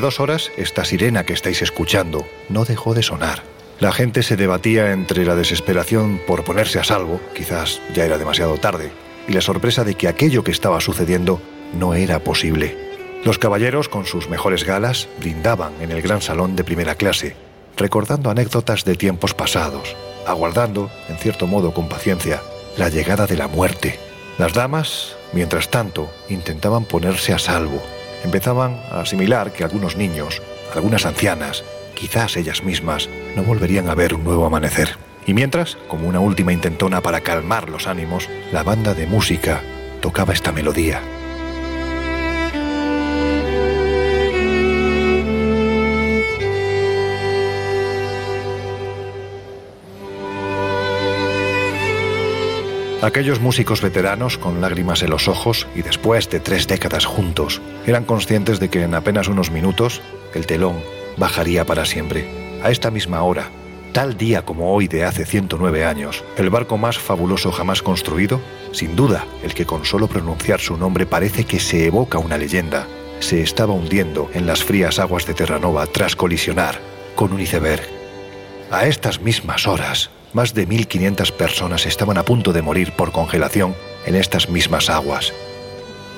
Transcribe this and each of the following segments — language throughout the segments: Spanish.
Dos horas, esta sirena que estáis escuchando no dejó de sonar. La gente se debatía entre la desesperación por ponerse a salvo, quizás ya era demasiado tarde, y la sorpresa de que aquello que estaba sucediendo no era posible. Los caballeros, con sus mejores galas, brindaban en el gran salón de primera clase, recordando anécdotas de tiempos pasados, aguardando, en cierto modo con paciencia, la llegada de la muerte. Las damas, mientras tanto, intentaban ponerse a salvo. Empezaban a asimilar que algunos niños, algunas ancianas, quizás ellas mismas, no volverían a ver un nuevo amanecer. Y mientras, como una última intentona para calmar los ánimos, la banda de música tocaba esta melodía. Aquellos músicos veteranos con lágrimas en los ojos y después de tres décadas juntos eran conscientes de que en apenas unos minutos el telón bajaría para siempre. A esta misma hora, tal día como hoy de hace 109 años, el barco más fabuloso jamás construido, sin duda el que con solo pronunciar su nombre parece que se evoca una leyenda, se estaba hundiendo en las frías aguas de Terranova tras colisionar con un iceberg. A estas mismas horas, más de 1.500 personas estaban a punto de morir por congelación en estas mismas aguas.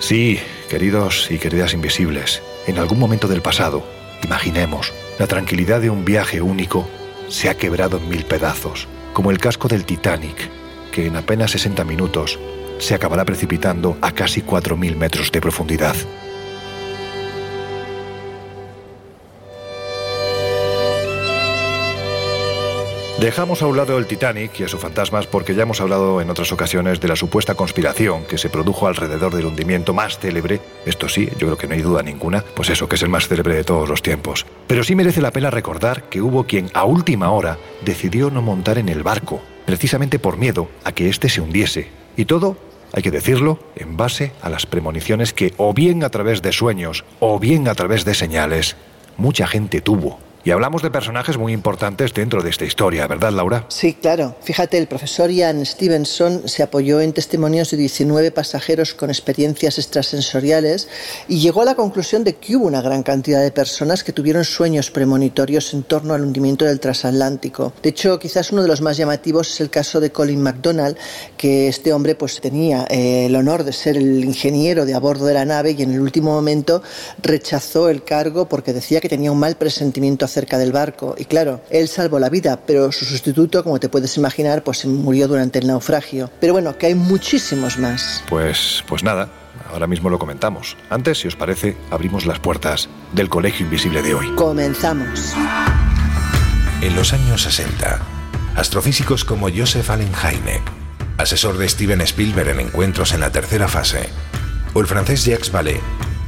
Sí, queridos y queridas invisibles, en algún momento del pasado, imaginemos, la tranquilidad de un viaje único se ha quebrado en mil pedazos, como el casco del Titanic, que en apenas 60 minutos se acabará precipitando a casi 4.000 metros de profundidad. Dejamos a un lado el Titanic y a sus fantasmas porque ya hemos hablado en otras ocasiones de la supuesta conspiración que se produjo alrededor del hundimiento más célebre, esto sí, yo creo que no hay duda ninguna, pues eso, que es el más célebre de todos los tiempos. Pero sí merece la pena recordar que hubo quien a última hora decidió no montar en el barco, precisamente por miedo a que éste se hundiese. Y todo, hay que decirlo, en base a las premoniciones que o bien a través de sueños o bien a través de señales, mucha gente tuvo. Y hablamos de personajes muy importantes dentro de esta historia, ¿verdad, Laura? Sí, claro. Fíjate, el profesor Ian Stevenson se apoyó en testimonios de 19 pasajeros con experiencias extrasensoriales y llegó a la conclusión de que hubo una gran cantidad de personas que tuvieron sueños premonitorios en torno al hundimiento del transatlántico. De hecho, quizás uno de los más llamativos es el caso de Colin McDonald, que este hombre pues tenía eh, el honor de ser el ingeniero de a bordo de la nave y en el último momento rechazó el cargo porque decía que tenía un mal presentimiento cerca del barco y claro, él salvó la vida, pero su sustituto, como te puedes imaginar, pues murió durante el naufragio. Pero bueno, que hay muchísimos más. Pues, pues nada, ahora mismo lo comentamos. Antes, si os parece, abrimos las puertas del Colegio Invisible de hoy. Comenzamos. En los años 60, astrofísicos como Joseph Allen Hynek, asesor de Steven Spielberg en encuentros en la tercera fase, o el francés Jacques Vallée,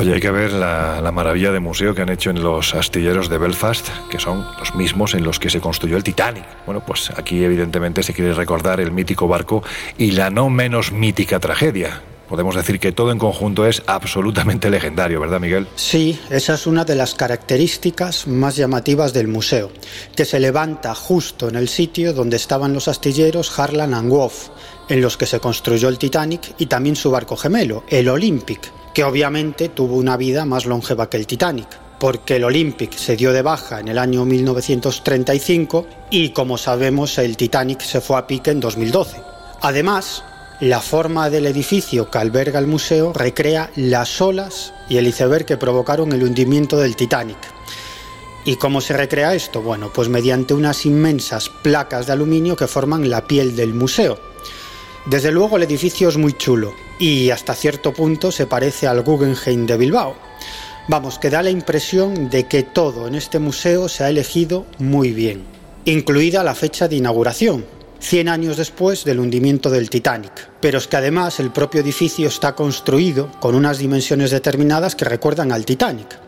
Oye, hay que ver la, maravilla de museo que han hecho en los astilleros de Belfast, que son los mismos en los que se construyó el Titanic. Bueno, pues aquí evidentemente se quiere recordar el mítico barco y la no menos mítica tragedia. Podemos decir que todo en conjunto es absolutamente legendario, ¿verdad, Miguel? Sí, esa es una de las características más llamativas del museo, que se levanta justo en el sitio donde estaban los astilleros Harlan and Wolff, en los que se construyó el Titanic y también su barco gemelo, el Olympic, que obviamente tuvo una vida más longeva que el Titanic, porque el Olympic se dio de baja en el año 1935 y como sabemos el Titanic se fue a pique en 2012. Además, La forma del edificio que alberga el museo recrea las olas y el iceberg que provocaron el hundimiento del Titanic. ¿Y cómo se recrea esto? Bueno, pues mediante unas inmensas placas de aluminio que forman la piel del museo. Desde luego el edificio es muy chulo y hasta cierto punto se parece al Guggenheim de Bilbao. Vamos, que da la impresión de que todo en este museo se ha elegido muy bien, incluida la fecha de inauguración, 100 años después del hundimiento del Titanic. Pero es que además el propio edificio está construido con unas dimensiones determinadas que recuerdan al Titanic.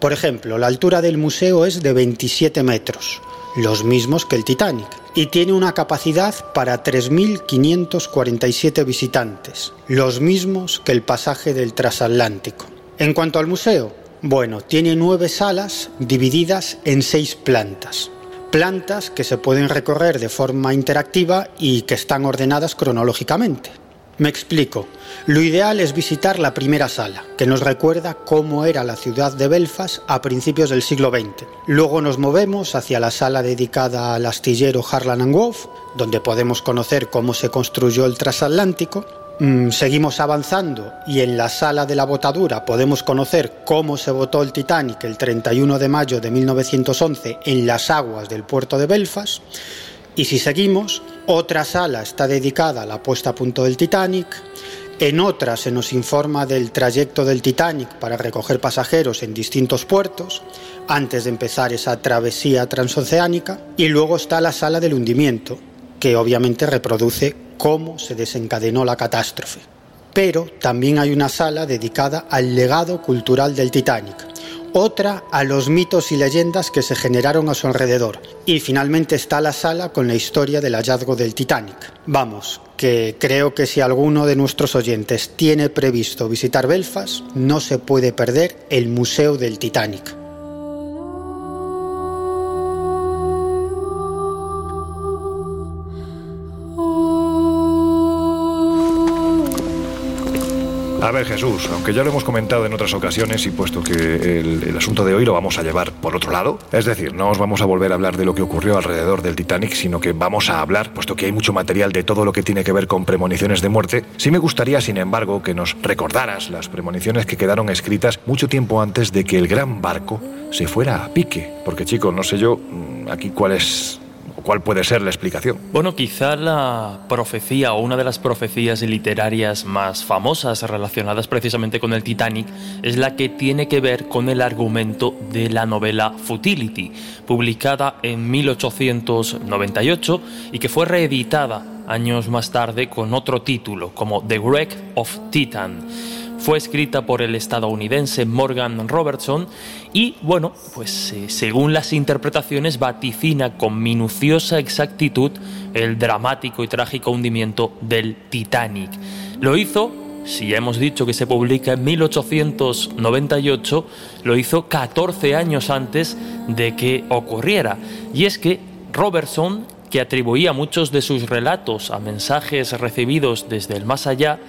Por ejemplo, la altura del museo es de 27 metros, los mismos que el Titanic, y tiene una capacidad para 3.547 visitantes, los mismos que el pasaje del transatlántico. En cuanto al museo, bueno, tiene nueve salas divididas en seis plantas plantas que se pueden recorrer de forma interactiva y que están ordenadas cronológicamente. Me explico. Lo ideal es visitar la primera sala, que nos recuerda cómo era la ciudad de Belfast a principios del siglo XX. Luego nos movemos hacia la sala dedicada al astillero Harlan Wolff, donde podemos conocer cómo se construyó el transatlántico, Mm, seguimos avanzando y en la sala de la botadura podemos conocer cómo se votó el Titanic el 31 de mayo de 1911 en las aguas del puerto de Belfast. Y si seguimos, otra sala está dedicada a la puesta a punto del Titanic, en otra se nos informa del trayecto del Titanic para recoger pasajeros en distintos puertos antes de empezar esa travesía transoceánica. Y luego está la sala del hundimiento, que obviamente reproduce cómo se desencadenó la catástrofe. Pero también hay una sala dedicada al legado cultural del Titanic, otra a los mitos y leyendas que se generaron a su alrededor. Y finalmente está la sala con la historia del hallazgo del Titanic. Vamos, que creo que si alguno de nuestros oyentes tiene previsto visitar Belfast, no se puede perder el Museo del Titanic. Jesús, aunque ya lo hemos comentado en otras ocasiones y puesto que el, asunto de hoy lo vamos a llevar por otro lado, es decir, no os vamos a volver a hablar de lo que ocurrió alrededor del Titanic, sino que vamos a hablar, puesto que hay mucho material de todo lo que tiene que ver con premoniciones de muerte, sí me gustaría, sin embargo, que nos recordaras las premoniciones que quedaron escritas mucho tiempo antes de que el gran barco se fuera a pique. Porque, chicos, no sé yo mm, aquí cuál es ¿Cuál puede ser la explicación? Bueno, quizá la profecía o una de las profecías literarias más famosas relacionadas precisamente con el Titanic es la que tiene que ver con el argumento de la novela Futility, publicada en 1898 y que fue reeditada años más tarde con otro título, como The Wreck of Titan. Fue escrita por el estadounidense Morgan Robertson y, bueno, pues eh, según las interpretaciones vaticina con minuciosa exactitud el dramático y trágico hundimiento del Titanic. Lo hizo si ya hemos dicho que se publica en 1898, lo hizo 14 años antes de que ocurriera. Y es que Robertson, que atribuía muchos de sus relatos a mensajes recibidos desde el más allá,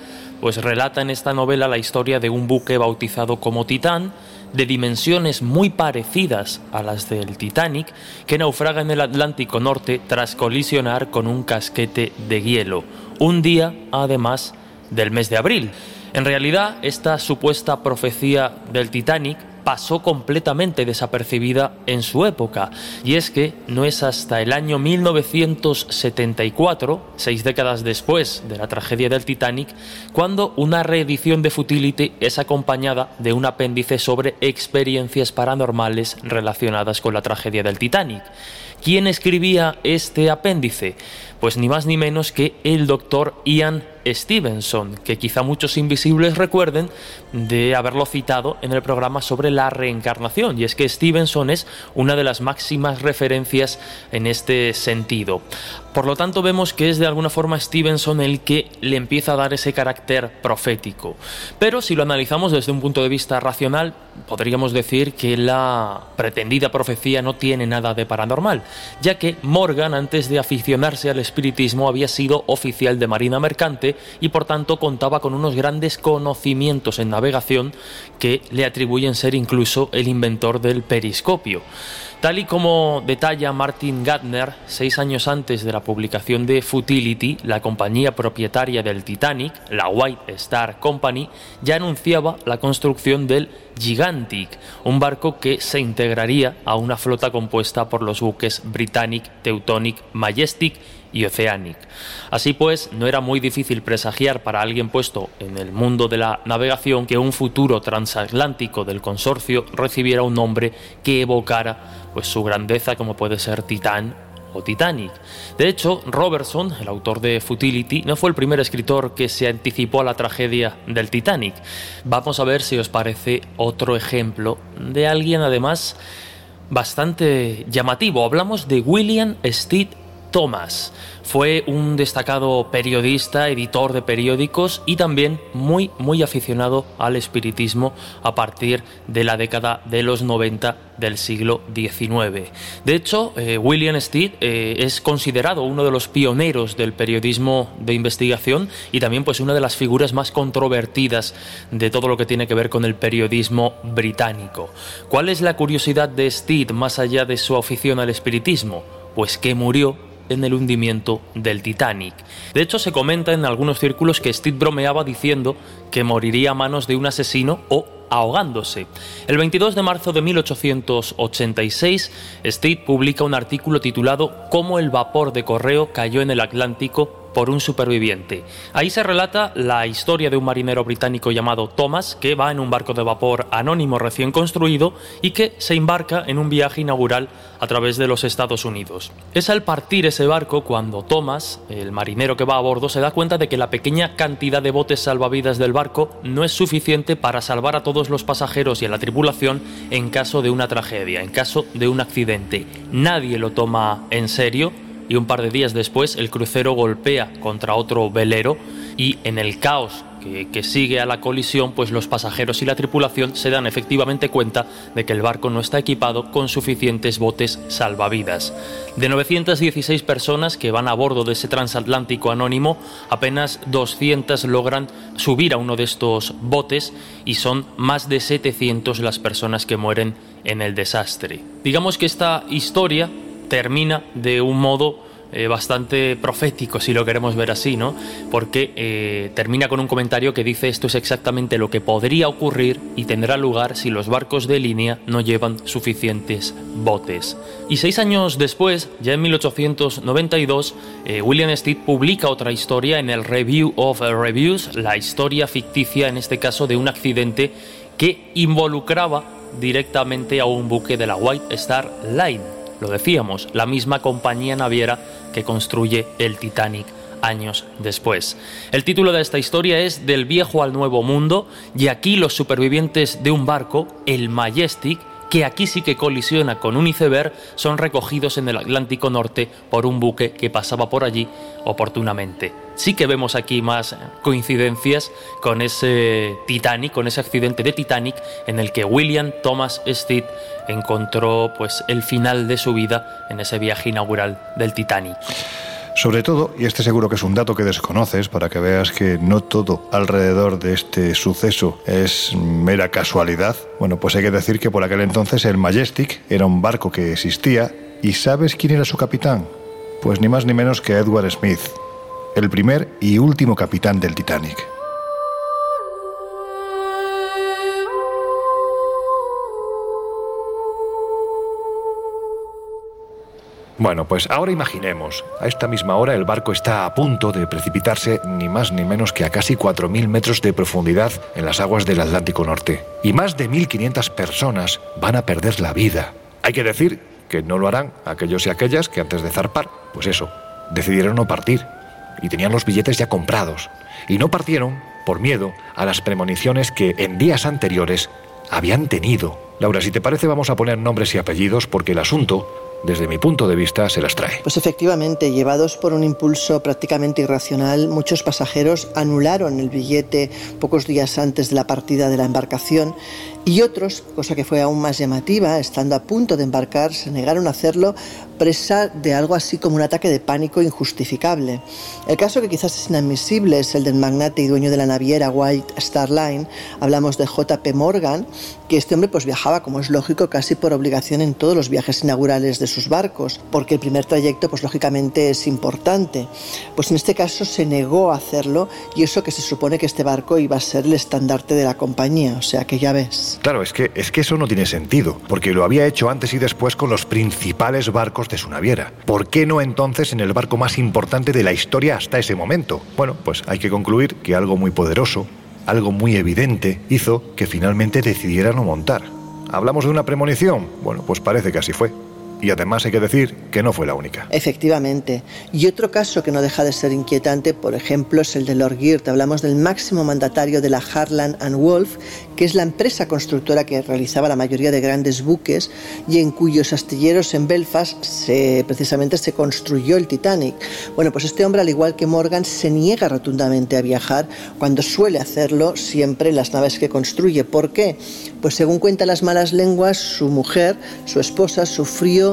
pues relata en esta novela la historia de un buque bautizado como Titán, de dimensiones muy parecidas a las del Titanic, que naufraga en el Atlántico Norte tras colisionar con un casquete de hielo, un día además del mes de abril. En realidad, esta supuesta profecía del Titanic pasó completamente desapercibida en su época. Y es que no es hasta el año 1974, seis décadas después de la tragedia del Titanic, cuando una reedición de Futility es acompañada de un apéndice sobre experiencias paranormales relacionadas con la tragedia del Titanic. ¿Quién escribía este apéndice? Pues ni más ni menos que el doctor Ian Stevenson, que quizá muchos invisibles recuerden de haberlo citado en el programa sobre la reencarnación. Y es que Stevenson es una de las máximas referencias en este sentido. Por lo tanto, vemos que es de alguna forma Stevenson el que le empieza a dar ese carácter profético. Pero si lo analizamos desde un punto de vista racional, podríamos decir que la pretendida profecía no tiene nada de paranormal, ya que Morgan, antes de aficionarse al espiritismo, había sido oficial de Marina Mercante y por tanto contaba con unos grandes conocimientos en navegación que le atribuyen ser incluso el inventor del periscopio. Tal y como detalla Martin Gardner, seis años antes de la publicación de Futility, la compañía propietaria del Titanic, la White Star Company, ya anunciaba la construcción del Gigantic, un barco que se integraría a una flota compuesta por los buques Britannic, Teutonic, Majestic y Oceanic. Así pues, no era muy difícil presagiar para alguien puesto en el mundo de la navegación que un futuro transatlántico del consorcio recibiera un nombre que evocara pues su grandeza como puede ser Titán o Titanic. De hecho, Robertson, el autor de Futility, no fue el primer escritor que se anticipó a la tragedia del Titanic. Vamos a ver si os parece otro ejemplo de alguien además bastante llamativo. Hablamos de William Stead Thomas. Fue un destacado periodista, editor de periódicos y también muy, muy aficionado al espiritismo a partir de la década de los 90 del siglo XIX. De hecho, eh, William Stead eh, es considerado uno de los pioneros del periodismo de investigación y también pues una de las figuras más controvertidas de todo lo que tiene que ver con el periodismo británico. ¿Cuál es la curiosidad de Stead más allá de su afición al espiritismo? Pues que murió en el hundimiento del Titanic. De hecho, se comenta en algunos círculos que Steve bromeaba diciendo que moriría a manos de un asesino o ahogándose. El 22 de marzo de 1886, Steve publica un artículo titulado Cómo el vapor de correo cayó en el Atlántico por un superviviente. Ahí se relata la historia de un marinero británico llamado Thomas que va en un barco de vapor anónimo recién construido y que se embarca en un viaje inaugural a través de los Estados Unidos. Es al partir ese barco cuando Thomas, el marinero que va a bordo, se da cuenta de que la pequeña cantidad de botes salvavidas del barco no es suficiente para salvar a todos los pasajeros y a la tripulación en caso de una tragedia, en caso de un accidente. Nadie lo toma en serio y un par de días después el crucero golpea contra otro velero y en el caos que, sigue a la colisión, pues los pasajeros y la tripulación se dan efectivamente cuenta de que el barco no está equipado con suficientes botes salvavidas. De 916 personas que van a bordo de ese transatlántico anónimo, apenas 200 logran subir a uno de estos botes y son más de 700 las personas que mueren en el desastre. Digamos que esta historia termina de un modo eh, bastante profético, si lo queremos ver así, ¿no? Porque eh, termina con un comentario que dice esto es exactamente lo que podría ocurrir y tendrá lugar si los barcos de línea no llevan suficientes botes. Y seis años después, ya en 1892, eh, William Stead publica otra historia en el Review of Reviews, la historia ficticia en este caso de un accidente que involucraba directamente a un buque de la White Star Line lo decíamos, la misma compañía naviera que construye el Titanic años después. El título de esta historia es Del viejo al nuevo mundo y aquí los supervivientes de un barco, el Majestic, que aquí sí que colisiona con un iceberg, son recogidos en el Atlántico Norte por un buque que pasaba por allí oportunamente. Sí que vemos aquí más coincidencias con ese Titanic, con ese accidente de Titanic en el que William Thomas Stead encontró pues el final de su vida en ese viaje inaugural del Titanic. Sobre todo, y este seguro que es un dato que desconoces para que veas que no todo alrededor de este suceso es mera casualidad, bueno, pues hay que decir que por aquel entonces el Majestic era un barco que existía y ¿sabes quién era su capitán? Pues ni más ni menos que Edward Smith, el primer y último capitán del Titanic. Bueno, pues ahora imaginemos, a esta misma hora el barco está a punto de precipitarse ni más ni menos que a casi 4.000 metros de profundidad en las aguas del Atlántico Norte. Y más de 1.500 personas van a perder la vida. Hay que decir que no lo harán aquellos y aquellas que antes de zarpar, pues eso, decidieron no partir y tenían los billetes ya comprados. Y no partieron por miedo a las premoniciones que en días anteriores habían tenido. Laura, si te parece vamos a poner nombres y apellidos porque el asunto desde mi punto de vista, se las trae. Pues efectivamente, llevados por un impulso prácticamente irracional, muchos pasajeros anularon el billete pocos días antes de la partida de la embarcación Y otros, cosa que fue aún más llamativa, estando a punto de embarcar, se negaron a hacerlo presa de algo así como un ataque de pánico injustificable. El caso que quizás es inadmisible es el del magnate y dueño de la naviera White Star Line. Hablamos de JP Morgan, que este hombre pues viajaba, como es lógico, casi por obligación en todos los viajes inaugurales de sus barcos, porque el primer trayecto pues lógicamente es importante. Pues en este caso se negó a hacerlo y eso que se supone que este barco iba a ser el estandarte de la compañía, o sea que ya ves. Claro, es que, es que eso no tiene sentido, porque lo había hecho antes y después con los principales barcos de su naviera. ¿Por qué no entonces en el barco más importante de la historia hasta ese momento? Bueno, pues hay que concluir que algo muy poderoso, algo muy evidente, hizo que finalmente decidiera no montar. ¿Hablamos de una premonición? Bueno, pues parece que así fue. Y además hay que decir que no fue la única. Efectivamente. Y otro caso que no deja de ser inquietante, por ejemplo, es el de Lord Geert. Hablamos del máximo mandatario de la Harland and Wolff, que es la empresa constructora que realizaba la mayoría de grandes buques y en cuyos astilleros en Belfast se, precisamente se construyó el Titanic. Bueno, pues este hombre, al igual que Morgan, se niega rotundamente a viajar cuando suele hacerlo siempre en las naves que construye. ¿Por qué? Pues según cuentan las malas lenguas, su mujer, su esposa, sufrió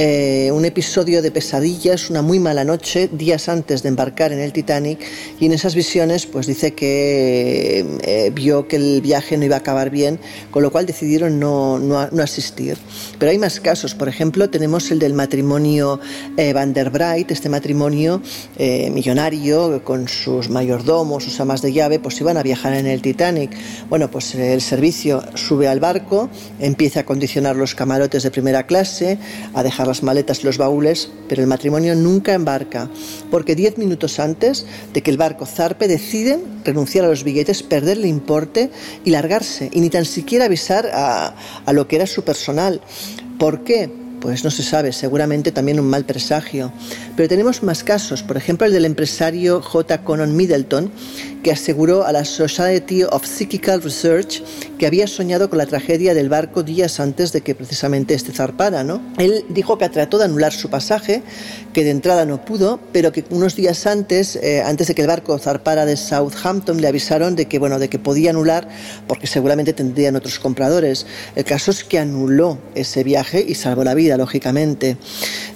eh, un episodio de pesadillas, una muy mala noche, días antes de embarcar en el Titanic, y en esas visiones pues dice que eh, vio que el viaje no iba a acabar bien, con lo cual decidieron no, no, asistir. Pero hay más casos, por ejemplo, tenemos el del matrimonio eh, Van der Bright, este matrimonio millonario con sus mayordomos, sus amas de llave, pues iban a viajar en el Titanic. Bueno, pues el servicio sube al barco, empieza a condicionar los camarotes de primera clase, a dejar las maletas y los baúles, pero el matrimonio nunca embarca, porque diez minutos antes de que el barco zarpe deciden renunciar a los billetes, perder el importe y largarse, y ni tan siquiera avisar a, a lo que era su personal. ¿Por qué? Pues no se sabe, seguramente también un mal presagio. Pero tenemos más casos, por ejemplo el del empresario J. Conan Middleton, que aseguró a la Society of Psychical Research que había soñado con la tragedia del barco días antes de que precisamente este zarpara. ¿no? Él dijo que trató de anular su pasaje, que de entrada no pudo, pero que unos días antes, eh, antes de que el barco zarpara de Southampton, le avisaron de que, bueno, de que podía anular porque seguramente tendrían otros compradores. El caso es que anuló ese viaje y salvó la vida, lógicamente.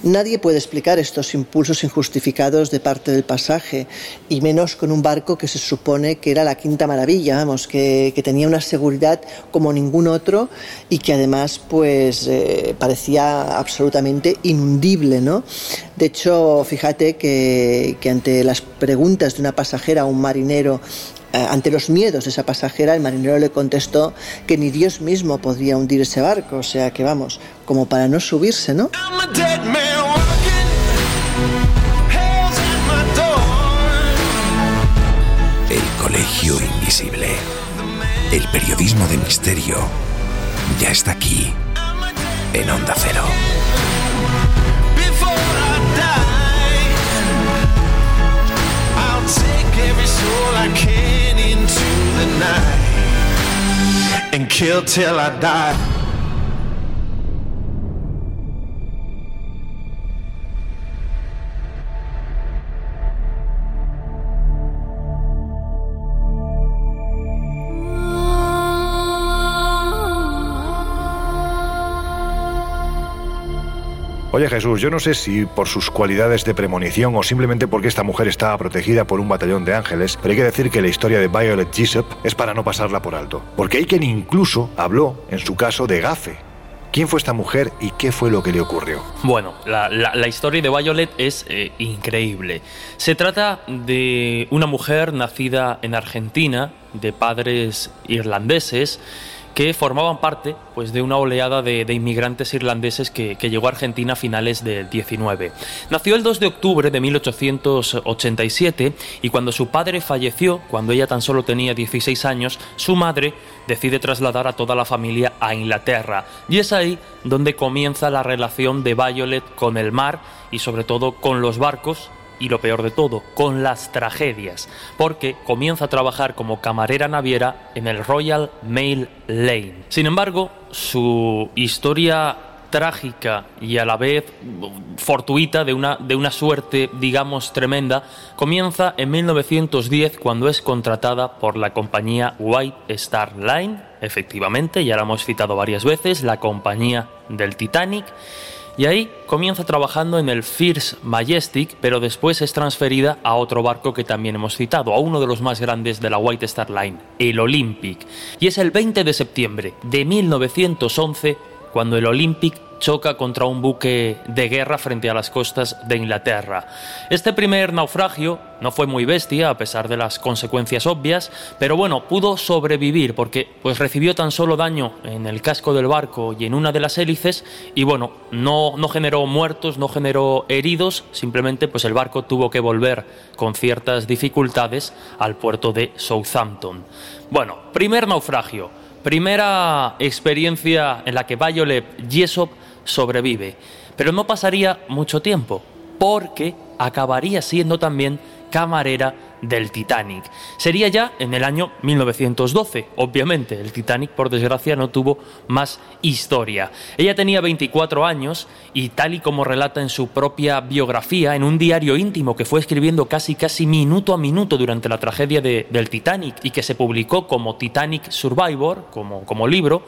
Nadie puede explicar estos impulsos injustificados de parte del pasaje, y menos con un barco que se supone que era la quinta maravilla, vamos, que, tenía una seguridad como ningún otro y que además pues eh, parecía absolutamente inundible, ¿no? De hecho, fíjate que, que ante las preguntas de una pasajera a un marinero eh, ante los miedos de esa pasajera, el marinero le contestó que ni Dios mismo podría hundir ese barco, o sea que vamos, como para no subirse, ¿no? Invisible. El periodismo de misterio ya está aquí, en Onda Cero. and kill till I die. Oye Jesús, yo no sé si por sus cualidades de premonición o simplemente porque esta mujer estaba protegida por un batallón de ángeles, pero hay que decir que la historia de Violet Jessup es para no pasarla por alto. Porque hay quien incluso habló, en su caso, de gafe. ¿Quién fue esta mujer y qué fue lo que le ocurrió? Bueno, la, historia de Violet es eh, increíble. Se trata de una mujer nacida en Argentina, de padres irlandeses, que formaban parte pues, de una oleada de, inmigrantes irlandeses que, llegó a Argentina a finales del 19. Nació el 2 de octubre de 1887 y cuando su padre falleció, cuando ella tan solo tenía 16 años, su madre decide trasladar a toda la familia a Inglaterra. Y es ahí donde comienza la relación de Violet con el mar y sobre todo con los barcos y lo peor de todo, con las tragedias, porque comienza a trabajar como camarera naviera en el Royal Mail Lane. Sin embargo, su historia trágica y a la vez fortuita, de una, de una suerte, digamos, tremenda, comienza en 1910 cuando es contratada por la compañía White Star Line, efectivamente, ya la hemos citado varias veces, la compañía del Titanic, y ahí comienza trabajando en el First Majestic, pero después es transferida a otro barco que también hemos citado, a uno de los más grandes de la White Star Line, el Olympic. Y es el 20 de septiembre de 1911 cuando el Olympic choca contra un buque de guerra frente a las costas de Inglaterra. Este primer naufragio no fue muy bestia a pesar de las consecuencias obvias, pero bueno, pudo sobrevivir porque pues recibió tan solo daño en el casco del barco y en una de las hélices y bueno, no, no generó muertos, no generó heridos, simplemente pues el barco tuvo que volver con ciertas dificultades al puerto de Southampton. Bueno, primer naufragio, primera experiencia en la que Violet Jessop sobrevive. Pero no pasaría mucho tiempo, porque acabaría siendo también camarera del Titanic. Sería ya en el año 1912, obviamente. El Titanic, por desgracia, no tuvo más historia. Ella tenía 24 años y tal y como relata en su propia biografía, en un diario íntimo que fue escribiendo casi casi minuto a minuto durante la tragedia del Titanic y que se publicó como Titanic Survivor, como, como libro,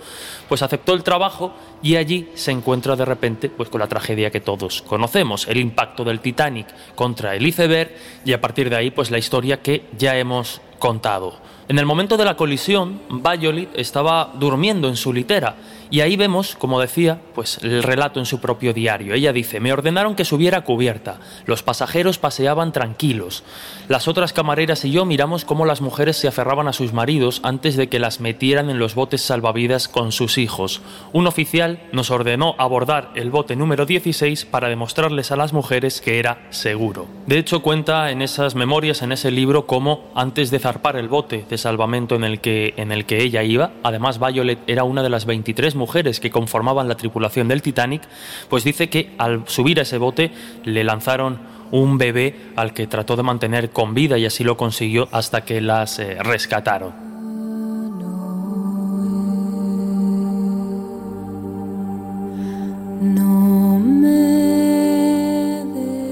pues aceptó el trabajo y allí se encuentra de repente pues con la tragedia que todos conocemos, el impacto del Titanic contra el iceberg y a partir de ahí pues la historia que ya hemos contado. En el momento de la colisión, Violet estaba durmiendo en su litera y ahí vemos, como decía, pues el relato en su propio diario. Ella dice, me ordenaron que subiera cubierta, los pasajeros paseaban tranquilos, las otras camareras y yo miramos cómo las mujeres se aferraban a sus maridos antes de que las metieran en los botes salvavidas con sus hijos. Un oficial nos ordenó abordar el bote número 16 para demostrarles a las mujeres que era seguro. De hecho, cuenta en esas memorias, en ese libro, cómo antes de zarpar el bote de salvamento en el que, en el que ella iba, además Violet era una de las 23 mujeres que conformaban la tripulación del Titanic, pues dice que al subir a ese bote le lanzaron un bebé al que trató de mantener con vida y así lo consiguió hasta que las eh, rescataron.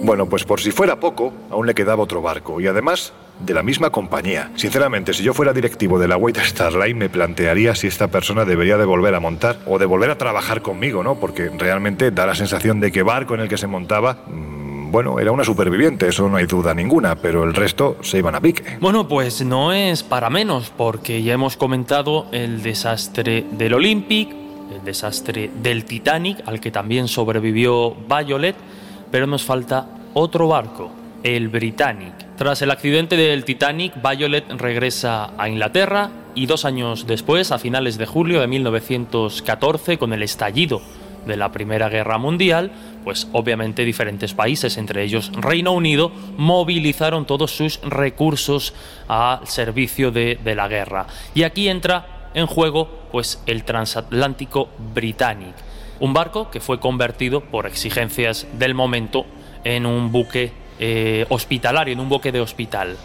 Bueno, pues por si fuera poco, aún le quedaba otro barco y además de la misma compañía. Sinceramente, si yo fuera directivo de la White Star Line, me plantearía si esta persona debería de volver a montar o de volver a trabajar conmigo, ¿no? Porque realmente da la sensación de que barco en el que se montaba mm, bueno, era una superviviente, eso no hay duda ninguna, pero el resto se iban a pique. Bueno, pues no es para menos, porque ya hemos comentado el desastre del Olympic, el desastre del Titanic, al que también sobrevivió Violet, pero nos falta otro barco, el Britannic. Tras el accidente del Titanic, Violet regresa a Inglaterra y dos años después, a finales de julio de 1914, con el estallido de la Primera Guerra Mundial, pues obviamente diferentes países, entre ellos Reino Unido, movilizaron todos sus recursos al servicio de, la guerra. Y aquí entra en juego pues el transatlántico Britannic un barco que fue convertido por exigencias del momento en un buque eh, hospitalario, en un buque de hospital.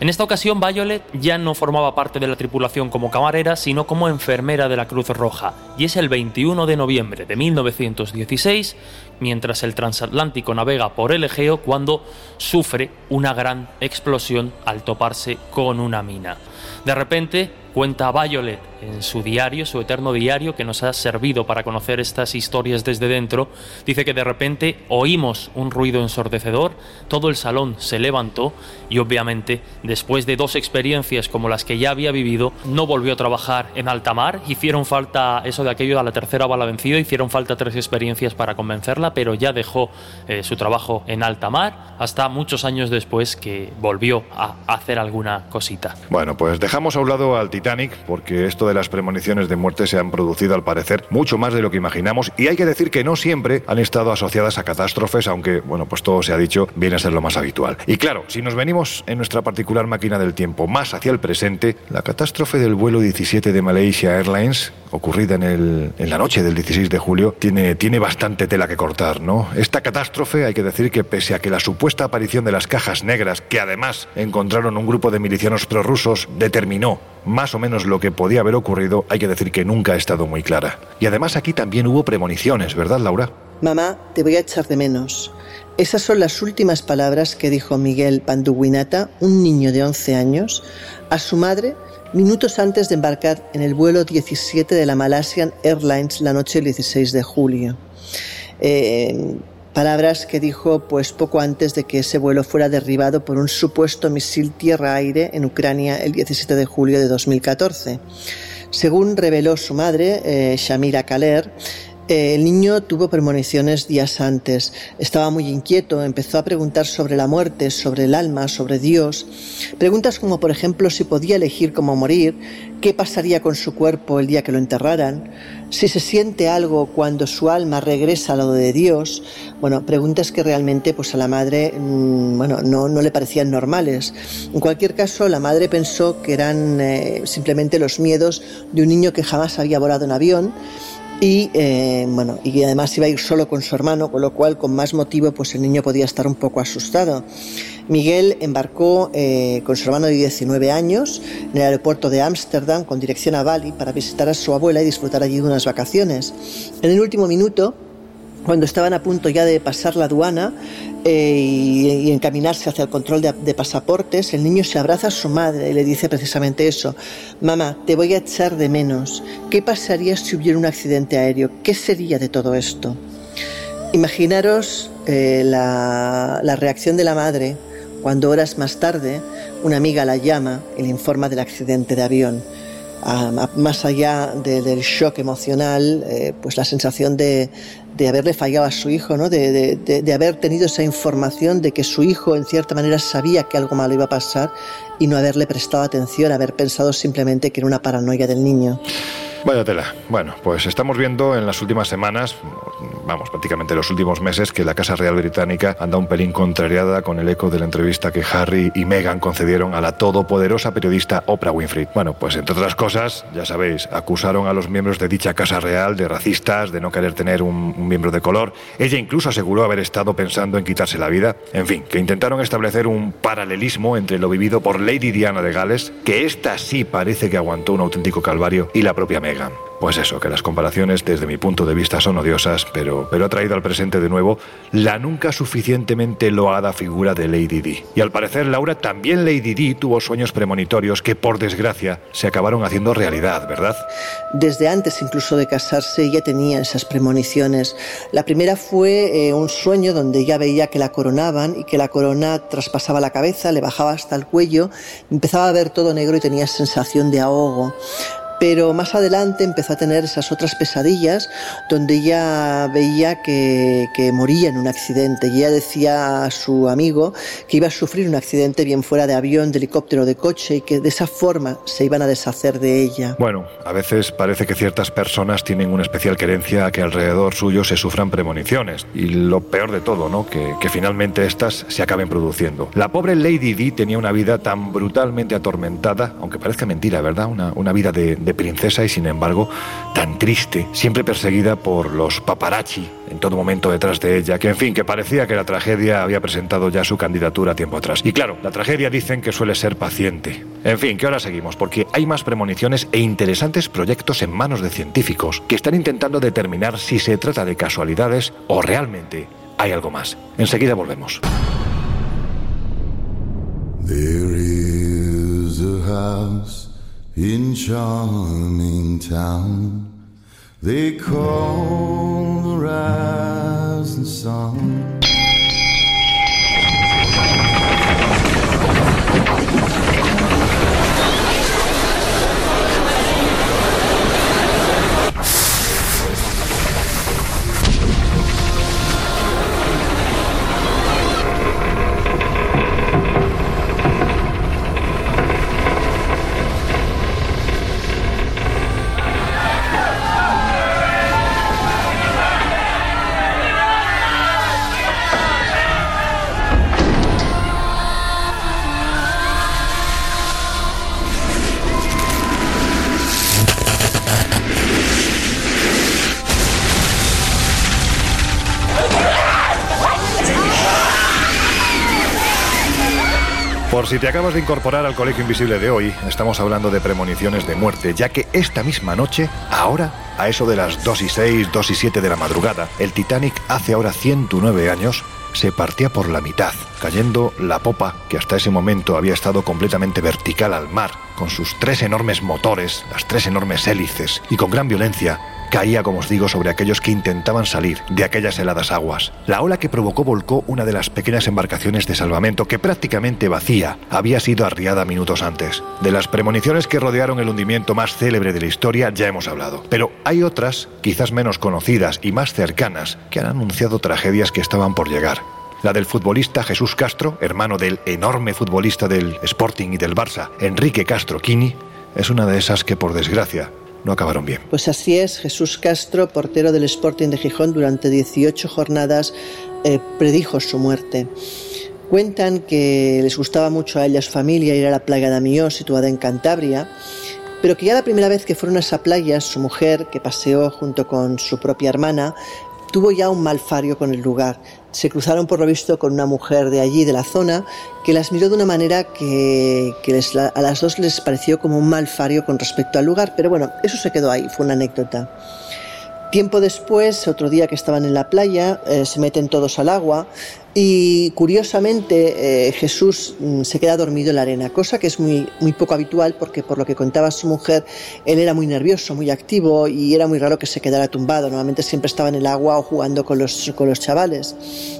En esta ocasión, Violet ya no formaba parte de la tripulación como camarera, sino como enfermera de la Cruz Roja, y es el 21 de noviembre de 1916, mientras el transatlántico navega por el Egeo, cuando sufre una gran explosión al toparse con una mina. De repente, cuenta Violet en su diario, su eterno diario, que nos ha servido para conocer estas historias desde dentro, dice que de repente oímos un ruido ensordecedor, todo el salón se levantó y obviamente después de dos experiencias como las que ya había vivido, no volvió a trabajar en alta mar, hicieron falta eso de aquello de la tercera bala vencida, hicieron falta tres experiencias para convencerla, pero ya dejó eh, su trabajo en alta mar hasta muchos años después que volvió a hacer alguna cosita. Bueno, pues dejamos a un lado al Titanic porque esto de las premoniciones de muerte se han producido al parecer mucho más de lo que imaginamos y hay que decir que no siempre han estado asociadas a catástrofes, aunque, bueno, pues todo se ha dicho, viene a ser lo más habitual. Y claro, si nos venimos en nuestra particular máquina del tiempo más hacia el presente, la catástrofe del vuelo 17 de Malaysia Airlines, ocurrida en, el, en la noche del 16 de julio, tiene, tiene bastante tela que cortar, Esta catástrofe, hay que decir que pese a que la supuesta aparición de las cajas negras, que además encontraron un grupo de milicianos prorrusos, determinó más o menos lo que podía haber ocurrido, hay que decir que nunca ha estado muy clara. Y además aquí también hubo premoniciones, ¿verdad, Laura? Mamá, te voy a echar de menos. Esas son las últimas palabras que dijo Miguel Panduguinata, un niño de 11 años, a su madre minutos antes de embarcar en el vuelo 17 de la Malaysian Airlines la noche del 16 de julio. Eh, palabras que dijo pues poco antes de que ese vuelo fuera derribado por un supuesto misil tierra-aire en Ucrania el 17 de julio de 2014. Según reveló su madre, eh, Shamira Kaler, eh, el niño tuvo premoniciones días antes, estaba muy inquieto, empezó a preguntar sobre la muerte, sobre el alma, sobre Dios. Preguntas como, por ejemplo, si podía elegir cómo morir, qué pasaría con su cuerpo el día que lo enterraran, si se siente algo cuando su alma regresa a lo de Dios. Bueno, preguntas que realmente pues a la madre mm, bueno, no, no, le parecían normales. En cualquier caso, la madre pensó que eran eh, simplemente los miedos de un niño que jamás había volado en avión y eh, bueno y además iba a ir solo con su hermano con lo cual con más motivo pues el niño podía estar un poco asustado. Miguel embarcó eh, con su hermano de 19 años en el aeropuerto de Ámsterdam con dirección a Bali para visitar a su abuela y disfrutar allí de unas vacaciones. En el último minuto cuando estaban a punto ya de pasar la aduana eh, y, encaminarse hacia el control de, pasaportes, el niño se abraza a su madre y le dice precisamente eso, mamá, te voy a echar de menos, ¿qué pasaría si hubiera un accidente aéreo? ¿Qué sería de todo esto? Imaginaros eh, la, reacción de la madre cuando horas más tarde una amiga la llama y le informa del accidente de avión. Más allá del shock emocional, eh, pues la sensación de, de haberle fallado a su hijo, ¿no? De, de, haber tenido esa información de que su hijo en cierta manera sabía que algo malo iba a pasar y no haberle prestado atención, haber pensado simplemente que era una paranoia del niño. Vaya tela. Bueno, pues estamos viendo en las últimas semanas, vamos, prácticamente los últimos meses, que la Casa Real Británica anda un pelín contrariada con el eco de la entrevista que Harry y Meghan concedieron a la todopoderosa periodista Oprah Winfrey. Bueno, pues entre otras cosas, ya sabéis, acusaron a los miembros de dicha Casa Real de racistas, de no querer tener un, un miembro de color. Ella incluso aseguró haber estado pensando en quitarse la vida. En fin, que intentaron establecer un paralelismo entre lo vivido por Lady Diana de Gales, que esta sí parece que aguantó un auténtico calvario, y la propia Meghan. Pues eso, que las comparaciones desde mi punto de vista son odiosas, pero, pero ha traído al presente de nuevo la nunca suficientemente loada figura de Lady Di. Y al parecer Laura también Lady Di tuvo sueños premonitorios que por desgracia se acabaron haciendo realidad, ¿verdad? Desde antes incluso de casarse ella tenía esas premoniciones. La primera fue eh, un sueño donde ella veía que la coronaban y que la corona traspasaba la cabeza, le bajaba hasta el cuello, empezaba a ver todo negro y tenía sensación de ahogo pero más adelante empezó a tener esas otras pesadillas donde ella veía que, moría en un accidente y ella decía a su amigo que iba a sufrir un accidente bien fuera de avión, de helicóptero, de coche y que de esa forma se iban a deshacer de ella. Bueno, a veces parece que ciertas personas tienen una especial querencia a que alrededor suyo se sufran premoniciones y lo peor de todo, ¿no? Que, finalmente estas se acaben produciendo. La pobre Lady Di tenía una vida tan brutalmente atormentada, aunque parezca mentira, ¿verdad? Una, una vida de princesa y sin embargo tan triste, siempre perseguida por los paparazzi en todo momento detrás de ella, que en fin, que parecía que la tragedia había presentado ya su candidatura tiempo atrás. Y claro, la tragedia dicen que suele ser paciente. En fin, que ahora seguimos, porque hay más premoniciones e interesantes proyectos en manos de científicos que están intentando determinar si se trata de casualidades o realmente hay algo más. Enseguida volvemos. In charming town they call the rising sun. Si te acabas de incorporar al Colegio Invisible de hoy, estamos hablando de premoniciones de muerte, ya que esta misma noche, ahora, a eso de las 2 y 6, 2 y 7 de la madrugada, el Titanic hace ahora 109 años se partía por la mitad, cayendo la popa, que hasta ese momento había estado completamente vertical al mar, con sus tres enormes motores, las tres enormes hélices, y con gran violencia, caía, como os digo, sobre aquellos que intentaban salir de aquellas heladas aguas. La ola que provocó volcó una de las pequeñas embarcaciones de salvamento que prácticamente vacía había sido arriada minutos antes. De las premoniciones que rodearon el hundimiento más célebre de la historia ya hemos hablado, pero hay otras, quizás menos conocidas y más cercanas, que han anunciado tragedias que estaban por llegar. La del futbolista Jesús Castro, hermano del enorme futbolista del Sporting y del Barça, Enrique Castro Quini, es una de esas que por desgracia no acabaron bien. Pues así es, Jesús Castro, portero del Sporting de Gijón, durante 18 jornadas eh, predijo su muerte. Cuentan que les gustaba mucho a ella su familia ir a la playa de Amió, situada en Cantabria, pero que ya la primera vez que fueron a esa playa, su mujer, que paseó junto con su propia hermana, tuvo ya un malfario con el lugar. Se cruzaron por lo visto con una mujer de allí, de la zona, que las miró de una manera que, a las dos les pareció como un malfario con respecto al lugar, pero bueno, eso se quedó ahí, fue una anécdota. Tiempo después, otro día que estaban en la playa, eh, se meten todos al agua y curiosamente eh, Jesús mm, se queda dormido en la arena, cosa que es muy, poco habitual porque por lo que contaba su mujer, él era muy nervioso, muy activo y era muy raro que se quedara tumbado, normalmente siempre estaba en el agua o jugando con los, con los chavales.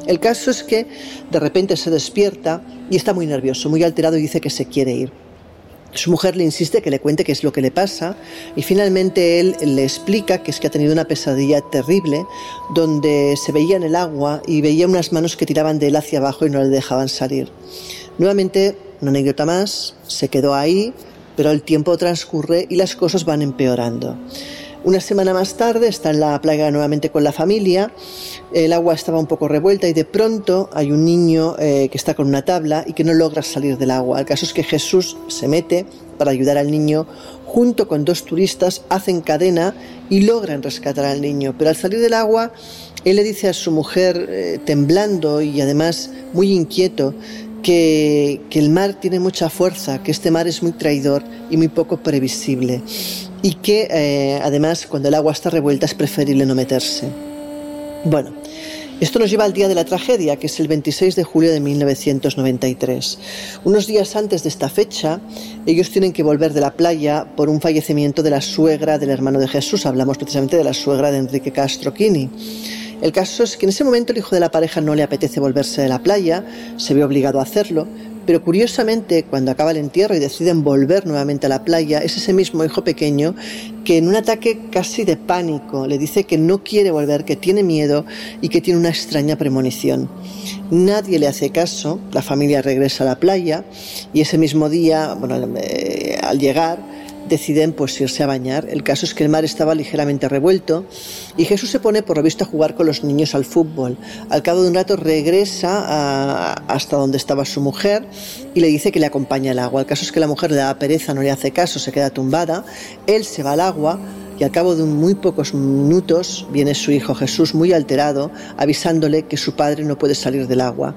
El caso es que de repente se despierta y está muy nervioso, muy alterado y dice que se quiere ir. Su mujer le insiste que le cuente qué es lo que le pasa y finalmente él le explica que es que ha tenido una pesadilla terrible donde se veía en el agua y veía unas manos que tiraban de él hacia abajo y no le dejaban salir. Nuevamente, una anécdota más, se quedó ahí, pero el tiempo transcurre y las cosas van empeorando. Una semana más tarde está en la playa nuevamente con la familia, el agua estaba un poco revuelta y de pronto hay un niño eh, que está con una tabla y que no logra salir del agua. El caso es que Jesús se mete para ayudar al niño, junto con dos turistas hacen cadena y logran rescatar al niño, pero al salir del agua él le dice a su mujer, eh, temblando y además muy inquieto, que, que, el mar tiene mucha fuerza, que este mar es muy traidor y muy poco previsible y que eh, además cuando el agua está revuelta es preferible no meterse. Bueno, esto nos lleva al día de la tragedia, que es el 26 de julio de 1993. Unos días antes de esta fecha, ellos tienen que volver de la playa por un fallecimiento de la suegra del hermano de Jesús. Hablamos precisamente de la suegra de Enrique Castro Quini. El caso es que en ese momento el hijo de la pareja no le apetece volverse de la playa, se ve obligado a hacerlo, pero curiosamente, cuando acaba el entierro y deciden volver nuevamente a la playa, es ese mismo hijo pequeño que en un ataque casi de pánico le dice que no quiere volver, que tiene miedo y que tiene una extraña premonición. Nadie le hace caso, la familia regresa a la playa y ese mismo día, bueno, eh, al llegar, deciden pues irse a bañar. El caso es que el mar estaba ligeramente revuelto y Jesús se pone por lo visto a jugar con los niños al fútbol. Al cabo de un rato regresa hasta donde estaba su mujer y le dice que le acompaña al agua. El caso es que la mujer le da pereza, no le hace caso, se queda tumbada. Él se va al agua y al cabo de muy pocos minutos viene su hijo Jesús muy alterado avisándole que su padre no puede salir del agua.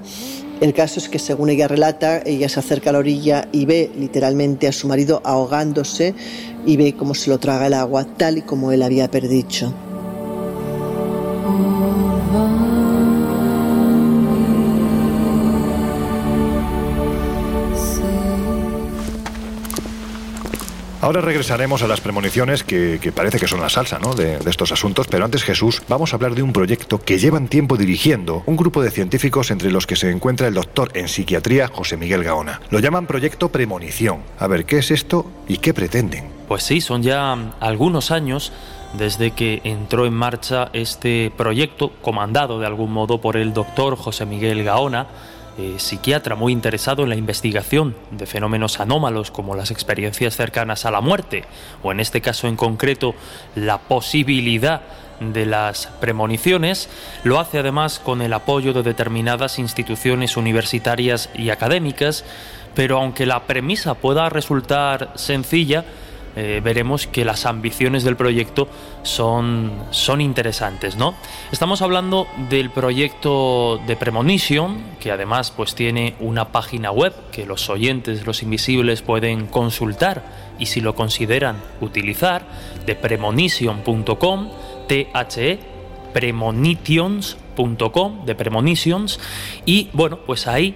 El caso es que según ella relata, ella se acerca a la orilla y ve literalmente a su marido ahogándose y ve cómo se lo traga el agua tal y como él había perdicho. Ahora regresaremos a las premoniciones que, parece que son la salsa ¿no? de, de, estos asuntos, pero antes Jesús, vamos a hablar de un proyecto que llevan tiempo dirigiendo un grupo de científicos entre los que se encuentra el doctor en psiquiatría José Miguel Gaona. Lo llaman Proyecto Premonición. A ver, ¿qué es esto y qué pretenden? Pues sí, son ya algunos años desde que entró en marcha este proyecto, comandado de algún modo por el doctor José Miguel Gaona, eh, psiquiatra muy interesado en la investigación de fenómenos anómalos como las experiencias cercanas a la muerte, o en este caso en concreto la posibilidad de las premoniciones, lo hace además con el apoyo de determinadas instituciones universitarias y académicas, pero aunque la premisa pueda resultar sencilla, eh, veremos que las ambiciones del proyecto son, son interesantes, ¿no? Estamos hablando del proyecto de Premonition, que además pues tiene una página web que los oyentes, los invisibles pueden consultar y si lo consideran utilizar, de premonition.com, T-H-E, premonitions.com, de Premonitions, y bueno, pues ahí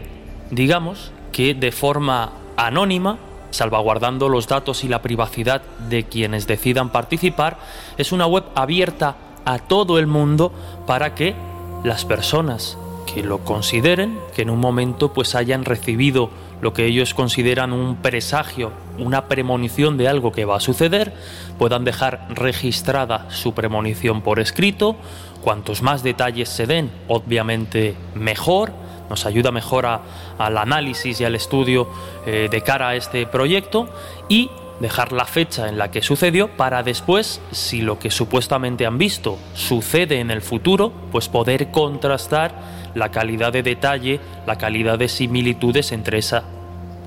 digamos que de forma anónima salvaguardando los datos y la privacidad de quienes decidan participar, es una web abierta a todo el mundo para que las personas que lo consideren, que en un momento pues hayan recibido lo que ellos consideran un presagio, una premonición de algo que va a suceder, puedan dejar registrada su premonición por escrito, cuantos más detalles se den, obviamente mejor, nos ayuda mejor al análisis y al estudio eh, de cara a este proyecto y dejar la fecha en la que sucedió para después, si lo que supuestamente han visto sucede en el futuro, pues poder contrastar la calidad de detalle, la calidad de similitudes entre esa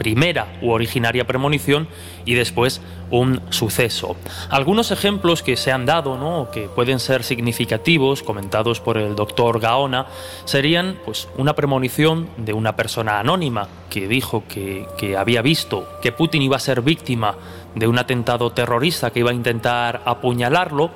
primera u originaria premonición y después un suceso. Algunos ejemplos que se han dado, ¿no? que pueden ser significativos, comentados por el doctor Gaona, serían pues, una premonición de una persona anónima que dijo que, que había visto que Putin iba a ser víctima de un atentado terrorista que iba a intentar apuñalarlo.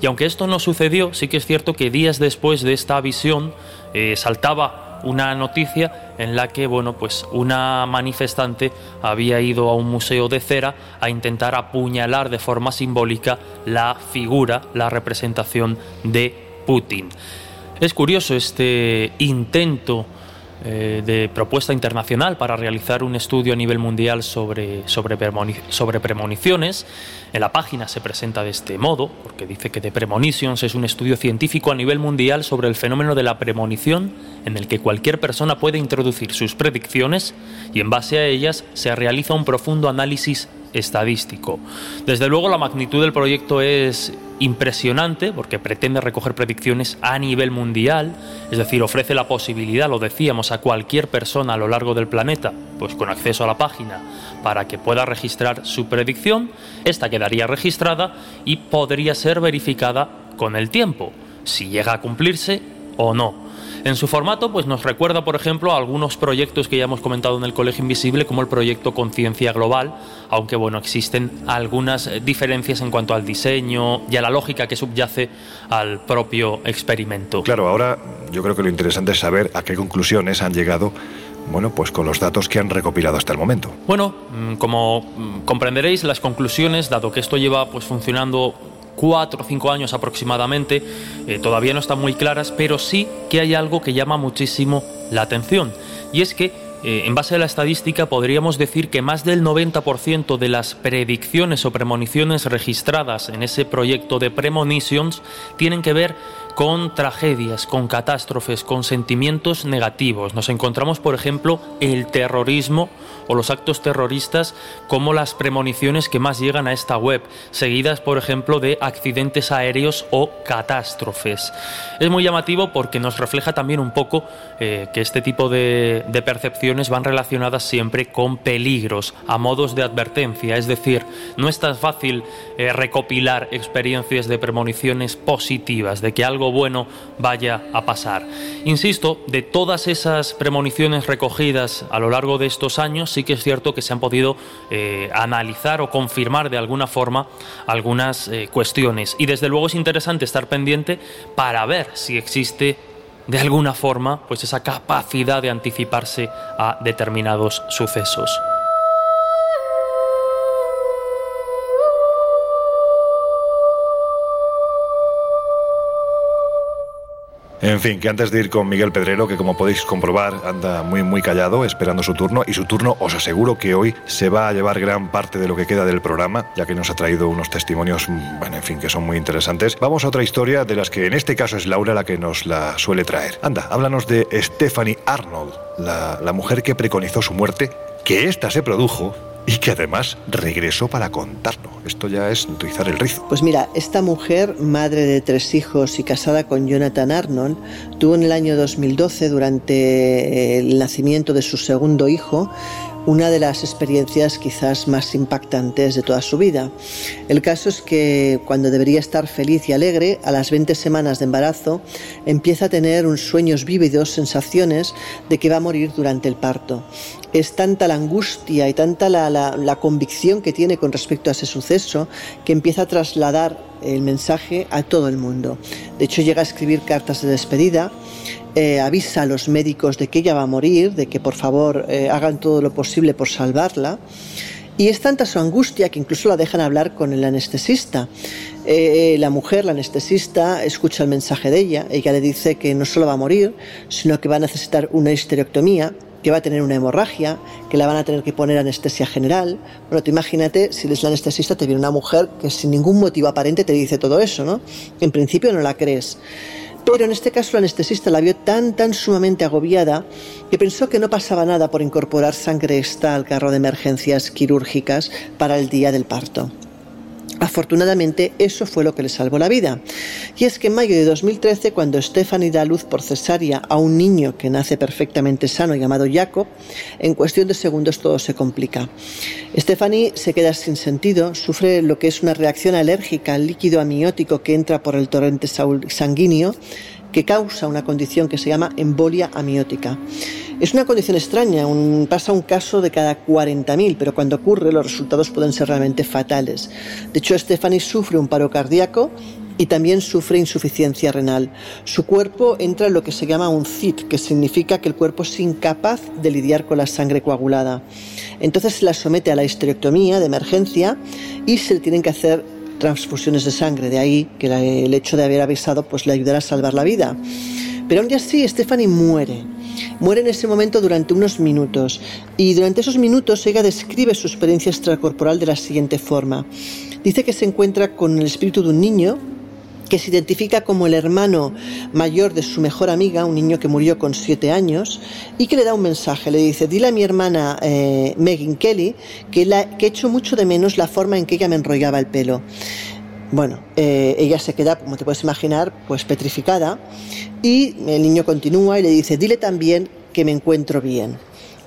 Y aunque esto no sucedió, sí que es cierto que días después de esta visión eh, saltaba una noticia en la que bueno pues una manifestante había ido a un museo de cera a intentar apuñalar de forma simbólica la figura, la representación de Putin. Es curioso este intento eh, de propuesta internacional para realizar un estudio a nivel mundial sobre, sobre, sobre, premoniciones. En la página se presenta de este modo, porque dice que The Premonitions es un estudio científico a nivel mundial sobre el fenómeno de la premonición, en el que cualquier persona puede introducir sus predicciones y en base a ellas se realiza un profundo análisis estadístico. Desde luego la magnitud del proyecto es impresionante porque pretende recoger predicciones a nivel mundial, es decir, ofrece la posibilidad, lo decíamos, a cualquier persona a lo largo del planeta, pues con acceso a la página, para que pueda registrar su predicción, esta quedaría registrada y podría ser verificada con el tiempo, si llega a cumplirse o no. En su formato, pues nos recuerda, por ejemplo, a algunos proyectos que ya hemos comentado en el Colegio Invisible, como el proyecto Conciencia Global, aunque bueno, existen algunas eh, diferencias en cuanto al diseño y a la lógica que subyace al propio experimento. Claro, ahora yo creo que lo interesante es saber a qué conclusiones han llegado bueno, pues con los datos que han recopilado hasta el momento. Bueno, mm, como mm, comprenderéis, las conclusiones, dado que esto lleva pues funcionando cuatro o cinco años aproximadamente, eh, todavía no están muy claras, pero sí que hay algo que llama muchísimo la atención. Y es que, eh, en base a la estadística, podríamos decir que más del 90% de las predicciones o premoniciones registradas en ese proyecto de Premonitions tienen que ver con tragedias, con catástrofes, con sentimientos negativos. Nos encontramos, por ejemplo, el terrorismo o los actos terroristas como las premoniciones que más llegan a esta web, seguidas, por ejemplo, de accidentes aéreos o catástrofes. Es muy llamativo porque nos refleja también un poco eh, que este tipo de, percepciones van relacionadas siempre con peligros, a modos de advertencia, es decir, no es tan fácil eh, recopilar experiencias de premoniciones positivas, de que algo bueno vaya a pasar. Insisto, de todas esas premoniciones recogidas a lo largo de estos años, sí que es cierto que se han podido eh, analizar o confirmar de alguna forma algunas eh, cuestiones. Y desde luego es interesante estar pendiente para ver si existe de alguna forma pues esa capacidad de anticiparse a determinados sucesos. En fin, que antes de ir con Miguel Pedrero, que como podéis comprobar anda muy muy callado esperando su turno y su turno os aseguro que hoy se va a llevar gran parte de lo que queda del programa, ya que nos ha traído unos testimonios, bueno, en fin, que son muy interesantes. Vamos a otra historia de las que en este caso es Laura la que nos la suele traer. Anda, háblanos de Stephanie Arnold, la, la mujer que preconizó su muerte, que esta se produjo y que además regresó para contarlo. Esto ya es utilizar el rizo. Pues mira, esta mujer, madre de tres hijos y casada con Jonathan Arnold, tuvo en el año 2012, durante el nacimiento de su segundo hijo, una de las experiencias quizás más impactantes de toda su vida. El caso es que cuando debería estar feliz y alegre, a las 20 semanas de embarazo, empieza a tener unos sueños vívidos, sensaciones de que va a morir durante el parto. Es tanta la angustia y tanta la, la convicción que tiene con respecto a ese suceso que empieza a trasladar el mensaje a todo el mundo. De hecho, llega a escribir cartas de despedida eh, avisa a los médicos de que ella va a morir, de que por favor eh, hagan todo lo posible por salvarla. Y es tanta su angustia que incluso la dejan hablar con el anestesista. Eh, la mujer, la anestesista, escucha el mensaje de ella. Ella le dice que no solo va a morir, sino que va a necesitar una histerectomía, que va a tener una hemorragia, que la van a tener que poner anestesia general. Bueno, tú imagínate, si eres la anestesista, te viene una mujer que sin ningún motivo aparente te dice todo eso, ¿no? En principio no la crees. Pero en este caso la anestesista la vio tan, tan sumamente agobiada que pensó que no pasaba nada por incorporar sangre extra al carro de emergencias quirúrgicas para el día del parto. Afortunadamente, eso fue lo que le salvó la vida. Y es que en mayo de 2013, cuando Stephanie da luz por cesárea a un niño que nace perfectamente sano llamado Jacob, en cuestión de segundos todo se complica. Stephanie se queda sin sentido, sufre lo que es una reacción alérgica al líquido amniótico que entra por el torrente sanguíneo que causa una condición que se llama embolia amiótica. Es una condición extraña, pasa un caso de cada 40.000, pero cuando ocurre los resultados pueden ser realmente fatales. De hecho, Stephanie sufre un paro cardíaco y también sufre insuficiencia renal. Su cuerpo entra en lo que se llama un CIT, que significa que el cuerpo es incapaz de lidiar con la sangre coagulada. Entonces se la somete a la histerectomía de emergencia y se le tienen que hacer transfusiones de sangre. De ahí que el hecho de haber avisado pues le ayudará a salvar la vida. Pero aún así, Stephanie muere. Muere en ese momento durante unos minutos y durante esos minutos ella describe su experiencia extracorporal de la siguiente forma. Dice que se encuentra con el espíritu de un niño que se identifica como el hermano mayor de su mejor amiga, un niño que murió con siete años, y que le da un mensaje. Le dice, dile a mi hermana eh, Megan Kelly que, la, que echo mucho de menos la forma en que ella me enrollaba el pelo. Bueno, eh, ella se queda, como te puedes imaginar, pues petrificada y el niño continúa y le dice, dile también que me encuentro bien.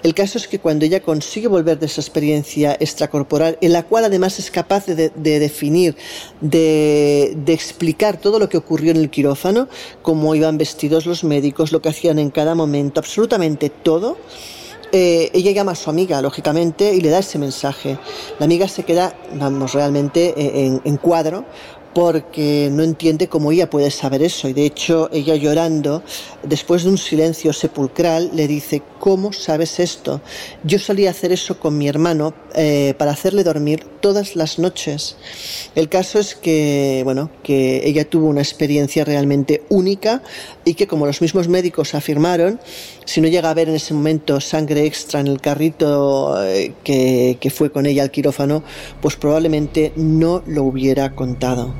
El caso es que cuando ella consigue volver de esa experiencia extracorporal, en la cual además es capaz de, definir, de, de, explicar todo lo que ocurrió en el quirófano, cómo iban vestidos los médicos, lo que hacían en cada momento, absolutamente todo, eh, ella llama a su amiga, lógicamente, y le da ese mensaje. La amiga se queda, vamos, realmente eh, en cuadro, porque no entiende cómo ella puede saber eso. Y de hecho, ella llorando, después de un silencio sepulcral, le dice, ¿cómo sabes esto? Yo solía hacer eso con mi hermano eh, para hacerle dormir todas las noches. El caso es que, bueno, que ella tuvo una experiencia realmente única y que, como los mismos médicos afirmaron, si no llega a ver en ese momento sangre extra en el carrito eh, que, que fue con ella al quirófano, pues probablemente no lo hubiera contado.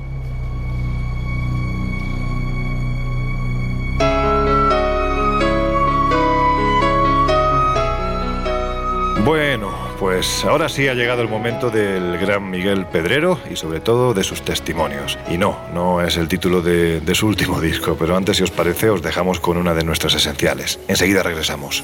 Bueno, pues ahora sí ha llegado el momento del gran Miguel Pedrero y sobre todo de sus testimonios. Y no, no es el título de, su último disco, pero antes, si os parece, os dejamos con una de nuestras esenciales. Enseguida regresamos.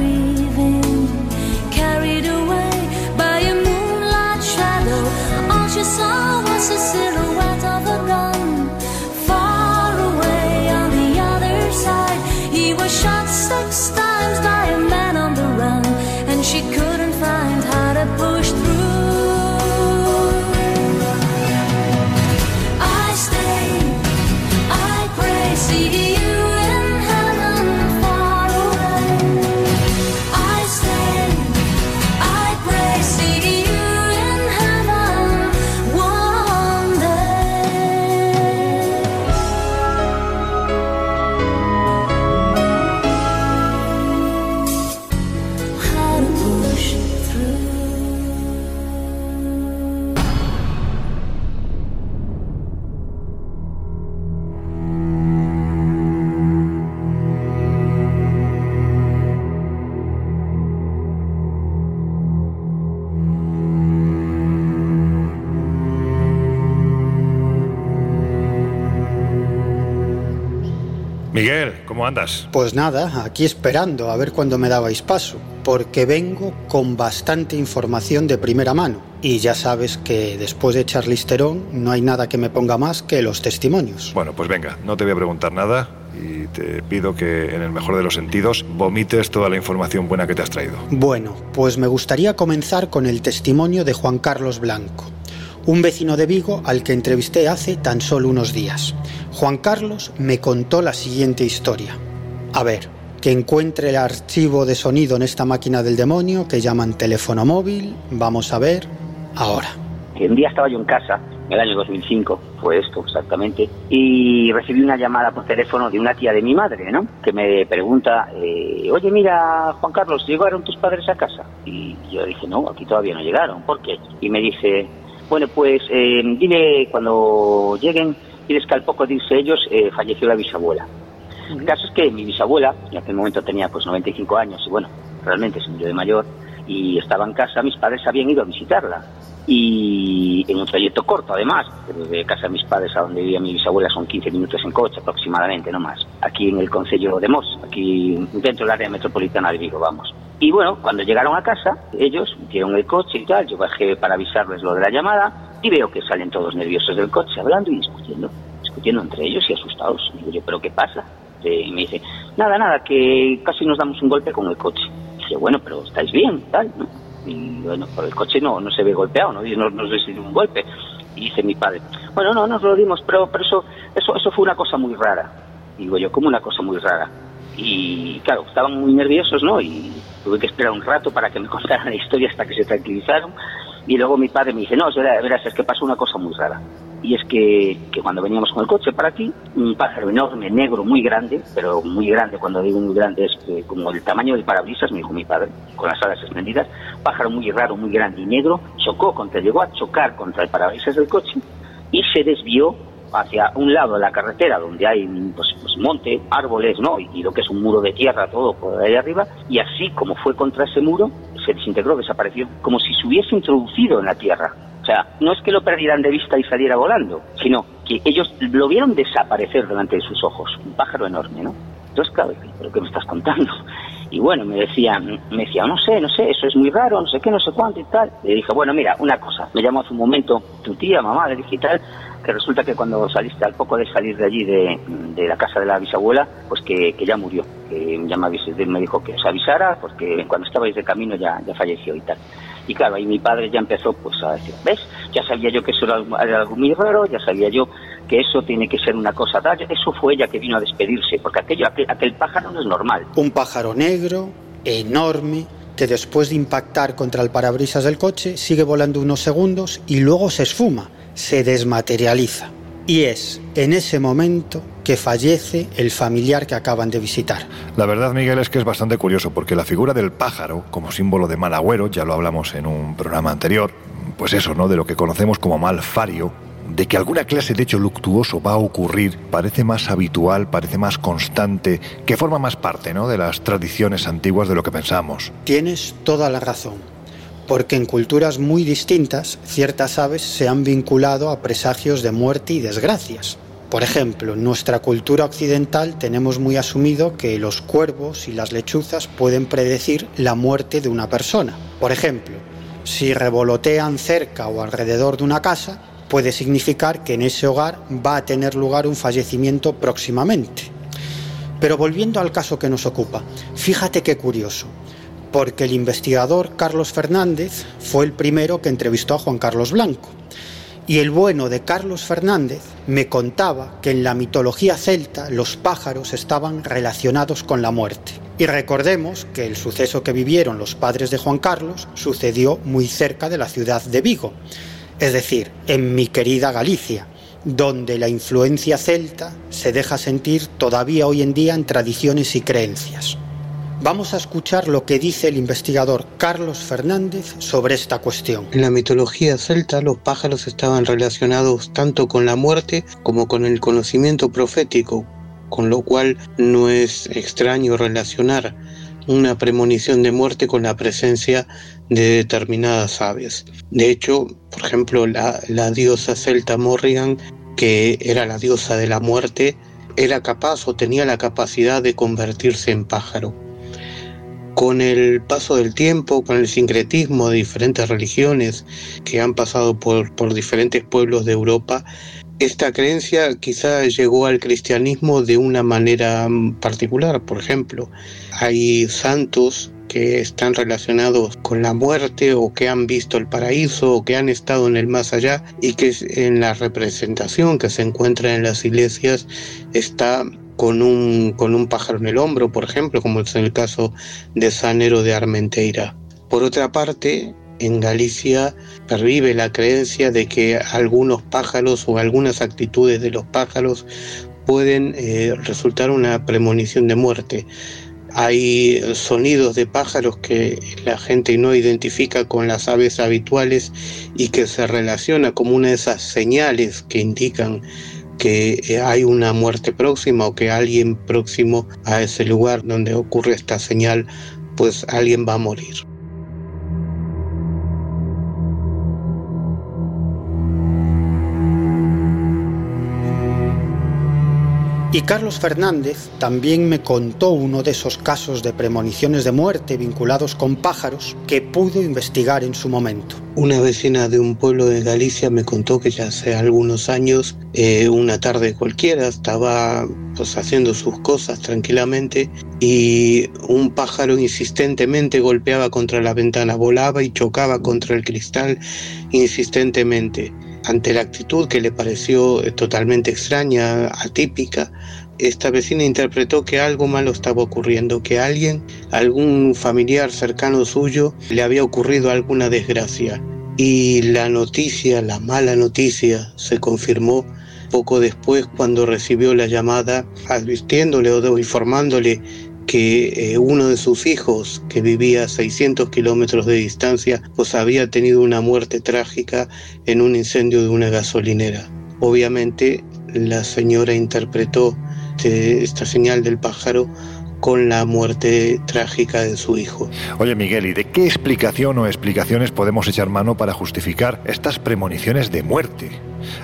All she saw was a silhouette ¿cómo andas? Pues nada, aquí esperando a ver cuándo me dabais paso, porque vengo con bastante información de primera mano. Y ya sabes que después de echar listerón no hay nada que me ponga más que los testimonios. Bueno, pues venga, no te voy a preguntar nada y te pido que en el mejor de los sentidos vomites toda la información buena que te has traído. Bueno, pues me gustaría comenzar con el testimonio de Juan Carlos Blanco, un vecino de Vigo al que entrevisté hace tan solo unos días. Juan Carlos me contó la siguiente historia. A ver, que encuentre el archivo de sonido en esta máquina del demonio que llaman teléfono móvil. Vamos a ver ahora. Un día estaba yo en casa, en el año 2005, fue esto exactamente, y recibí una llamada por teléfono de una tía de mi madre, ¿no? Que me pregunta, eh, oye, mira, Juan Carlos, ¿llegaron tus padres a casa? Y yo dije, no, aquí todavía no llegaron, ¿por qué? Y me dice, bueno, pues eh, dile cuando lleguen, diles que al poco de irse ellos eh, falleció la bisabuela. El caso es que mi bisabuela, en aquel momento tenía pues 95 años, y bueno, realmente se murió de mayor, y estaba en casa, mis padres habían ido a visitarla. Y en un trayecto corto, además, de casa de mis padres a donde vivía mi bisabuela son 15 minutos en coche aproximadamente, no más. Aquí en el Concello de Mos, aquí dentro del área metropolitana de Vigo, vamos. Y bueno, cuando llegaron a casa, ellos metieron el coche y tal, yo bajé para avisarles lo de la llamada y veo que salen todos nerviosos del coche, hablando y discutiendo, discutiendo entre ellos y asustados. Digo yo, ¿pero qué pasa? Y me dice, nada, nada, que casi nos damos un golpe con el coche. Dice, bueno, pero estáis bien, tal, ¿no? Y bueno, por el coche no, no se ve golpeado, ¿no? Y no nos recibió un golpe. Y dice mi padre, bueno, no, nos lo dimos, pero, pero eso, eso, eso fue una cosa muy rara. Digo yo, como una cosa muy rara. Y claro, estaban muy nerviosos, ¿no? Y tuve que esperar un rato para que me contaran la historia hasta que se tranquilizaron. Y luego mi padre me dice, no, verás, es que pasó una cosa muy rara. Y es que, que cuando veníamos con el coche para aquí, un pájaro enorme, negro, muy grande, pero muy grande, cuando digo muy grande es que como el tamaño del parabrisas, me dijo mi padre, con las alas extendidas, pájaro muy raro, muy grande y negro, chocó contra, llegó a chocar contra el parabrisas del coche y se desvió hacia un lado de la carretera donde hay pues, pues monte, árboles, ¿no? Y, lo que es un muro de tierra, todo por ahí arriba, y así como fue contra ese muro, se desintegró, desapareció, como si se hubiese introducido en la tierra. O sea, no es que lo perdieran de vista y saliera volando, sino que ellos lo vieron desaparecer delante de sus ojos, un pájaro enorme, ¿no? Entonces, claro, ¿pero qué me estás contando? Y bueno, me decía, me decía, no sé, no sé, eso es muy raro, no sé qué, no sé cuánto y tal. Le dije, bueno, mira, una cosa, me llamó hace un momento tu tía, mamá, le dije tal, que resulta que cuando saliste, al poco de salir de allí, de, de la casa de la bisabuela, pues que, que ya murió, que ya me, me dijo que os avisara, porque cuando estabais de camino ya, ya falleció y tal. Y claro, ahí mi padre ya empezó pues a decir, ¿ves? Ya sabía yo que eso era algo, era algo muy raro, ya sabía yo que eso tiene que ser una cosa tal. Eso fue ella que vino a despedirse, porque aquello, aquel, aquel pájaro no es normal. Un pájaro negro, enorme, que después de impactar contra el parabrisas del coche sigue volando unos segundos y luego se esfuma, se desmaterializa. Y es en ese momento que fallece el familiar que acaban de visitar. La verdad, Miguel, es que es bastante curioso porque la figura del pájaro, como símbolo de mal agüero, ya lo hablamos en un programa anterior, pues eso, ¿no? De lo que conocemos como mal fario, de que alguna clase de hecho luctuoso va a ocurrir, parece más habitual, parece más constante, que forma más parte, ¿no? De las tradiciones antiguas de lo que pensamos. Tienes toda la razón, porque en culturas muy distintas ciertas aves se han vinculado a presagios de muerte y desgracias. Por ejemplo, en nuestra cultura occidental tenemos muy asumido que los cuervos y las lechuzas pueden predecir la muerte de una persona. Por ejemplo, si revolotean cerca o alrededor de una casa, puede significar que en ese hogar va a tener lugar un fallecimiento próximamente. Pero volviendo al caso que nos ocupa, fíjate qué curioso, porque el investigador Carlos Fernández fue el primero que entrevistó a Juan Carlos Blanco. Y el bueno de Carlos Fernández me contaba que en la mitología celta los pájaros estaban relacionados con la muerte. Y recordemos que el suceso que vivieron los padres de Juan Carlos sucedió muy cerca de la ciudad de Vigo, es decir, en mi querida Galicia, donde la influencia celta se deja sentir todavía hoy en día en tradiciones y creencias. Vamos a escuchar lo que dice el investigador Carlos Fernández sobre esta cuestión. En la mitología celta los pájaros estaban relacionados tanto con la muerte como con el conocimiento profético, con lo cual no es extraño relacionar una premonición de muerte con la presencia de determinadas aves. De hecho, por ejemplo, la, la diosa celta Morrigan, que era la diosa de la muerte, era capaz o tenía la capacidad de convertirse en pájaro. Con el paso del tiempo, con el sincretismo de diferentes religiones que han pasado por, por diferentes pueblos de Europa, esta creencia quizá llegó al cristianismo de una manera particular. Por ejemplo, hay santos que están relacionados con la muerte o que han visto el paraíso o que han estado en el más allá y que en la representación que se encuentra en las iglesias está con un, con un pájaro en el hombro, por ejemplo, como es el caso de Sanero de Armenteira. Por otra parte, en Galicia pervive la creencia de que algunos pájaros o algunas actitudes de los pájaros pueden eh, resultar una premonición de muerte. Hay sonidos de pájaros que la gente no identifica con las aves habituales y que se relaciona como una de esas señales que indican que eh, hay una muerte próxima o que alguien próximo a ese lugar donde ocurre esta señal, pues alguien va a morir. Y Carlos Fernández también me contó uno de esos casos de premoniciones de muerte vinculados con pájaros que pudo investigar en su momento. Una vecina de un pueblo de Galicia me contó que ya hace algunos años, eh, una tarde cualquiera, estaba pues, haciendo sus cosas tranquilamente y un pájaro insistentemente golpeaba contra la ventana, volaba y chocaba contra el cristal insistentemente. Ante la actitud que le pareció eh, totalmente extraña, atípica, esta vecina interpretó que algo malo estaba ocurriendo, que alguien, algún familiar cercano suyo, le había ocurrido alguna desgracia. Y la noticia, la mala noticia, se confirmó poco después cuando recibió la llamada advirtiéndole o informándole que eh, uno de sus hijos, que vivía a 600 kilómetros de distancia, pues había tenido una muerte trágica en un incendio de una gasolinera. Obviamente la señora interpretó este, esta señal del pájaro con la muerte trágica de su hijo. Oye Miguel, ¿y de qué explicación o explicaciones podemos echar mano para justificar estas premoniciones de muerte?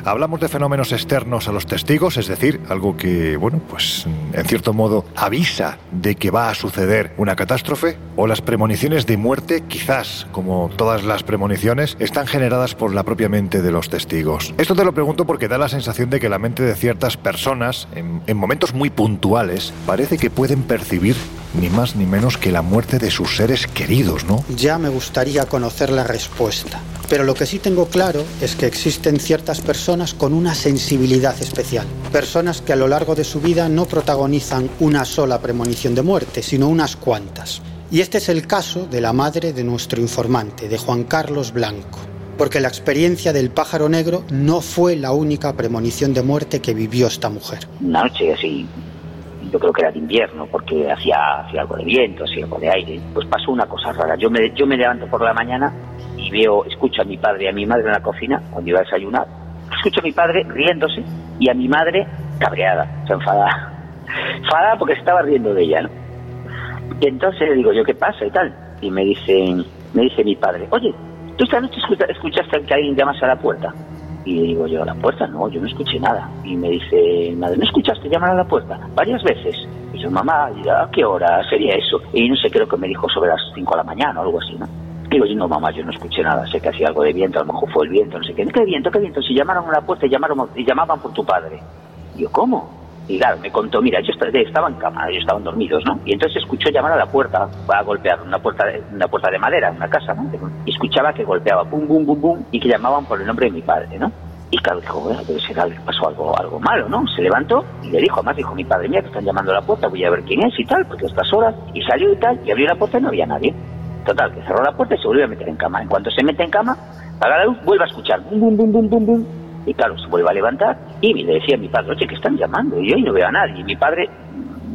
Hablamos de fenómenos externos a los testigos, es decir, algo que, bueno, pues en cierto modo avisa de que va a suceder una catástrofe, o las premoniciones de muerte, quizás, como todas las premoniciones, están generadas por la propia mente de los testigos. Esto te lo pregunto porque da la sensación de que la mente de ciertas personas, en, en momentos muy puntuales, parece que pueden percibir ni más ni menos que la muerte de sus seres queridos, ¿no? Ya me gustaría conocer la respuesta. Pero lo que sí tengo claro es que existen ciertas personas con una sensibilidad especial. Personas que a lo largo de su vida no protagonizan una sola premonición de muerte, sino unas cuantas. Y este es el caso de la madre de nuestro informante, de Juan Carlos Blanco. Porque la experiencia del pájaro negro no fue la única premonición de muerte que vivió esta mujer. Una noche así yo creo que era de invierno porque hacía, hacía algo de viento, hacía algo de aire, pues pasó una cosa rara. Yo me, yo me levanto por la mañana y veo, escucho a mi padre y a mi madre en la cocina cuando iba a desayunar. Escucho a mi padre riéndose y a mi madre cabreada, se enfadada. Enfadada porque se estaba riendo de ella, ¿no? Y entonces le digo yo, ¿qué pasa y tal? Y me dice, me dice mi padre, oye, ¿tú esta noche escuchaste que alguien llamase a la puerta? Y digo yo, ¿a la puerta? No, yo no escuché nada. Y me dice, madre, ¿no escuchaste llamar a la puerta? Varias veces. Y yo, mamá, ¿a qué hora sería eso? Y no sé, creo que me dijo sobre las 5 de la mañana o algo así, ¿no? Digo yo, no, mamá, yo no escuché nada, sé que hacía algo de viento, a lo mejor fue el viento, no sé qué. ¿Qué viento, qué viento? Si llamaron a la puerta y, llamaron, y llamaban por tu padre. Y yo, ¿cómo? Y claro, me contó, mira, yo estaba en cama, ellos estaban dormidos, ¿no? Y entonces escuchó llamar a la puerta, a golpear, una puerta una puerta de madera, una casa, ¿no? Y escuchaba que golpeaba, pum, bum, bum, bum, y que llamaban por el nombre de mi padre, ¿no? Y claro, dijo, bueno, debe ser algo, pasó algo, algo malo, ¿no? Se levantó y le dijo, además dijo mi padre, mía, que están llamando a la puerta, voy a ver quién es y tal, porque a estas horas, y salió y tal, y abrió la puerta y no había nadie. Total, que cerró la puerta y se volvió a meter en cama. En cuanto se mete en cama, apaga la luz, vuelve a escuchar, bum, bum, bum, bum, bum, y claro, se vuelve a levantar y le decía a mi padre, oye, que están llamando, y yo no veo a nadie. Y mi padre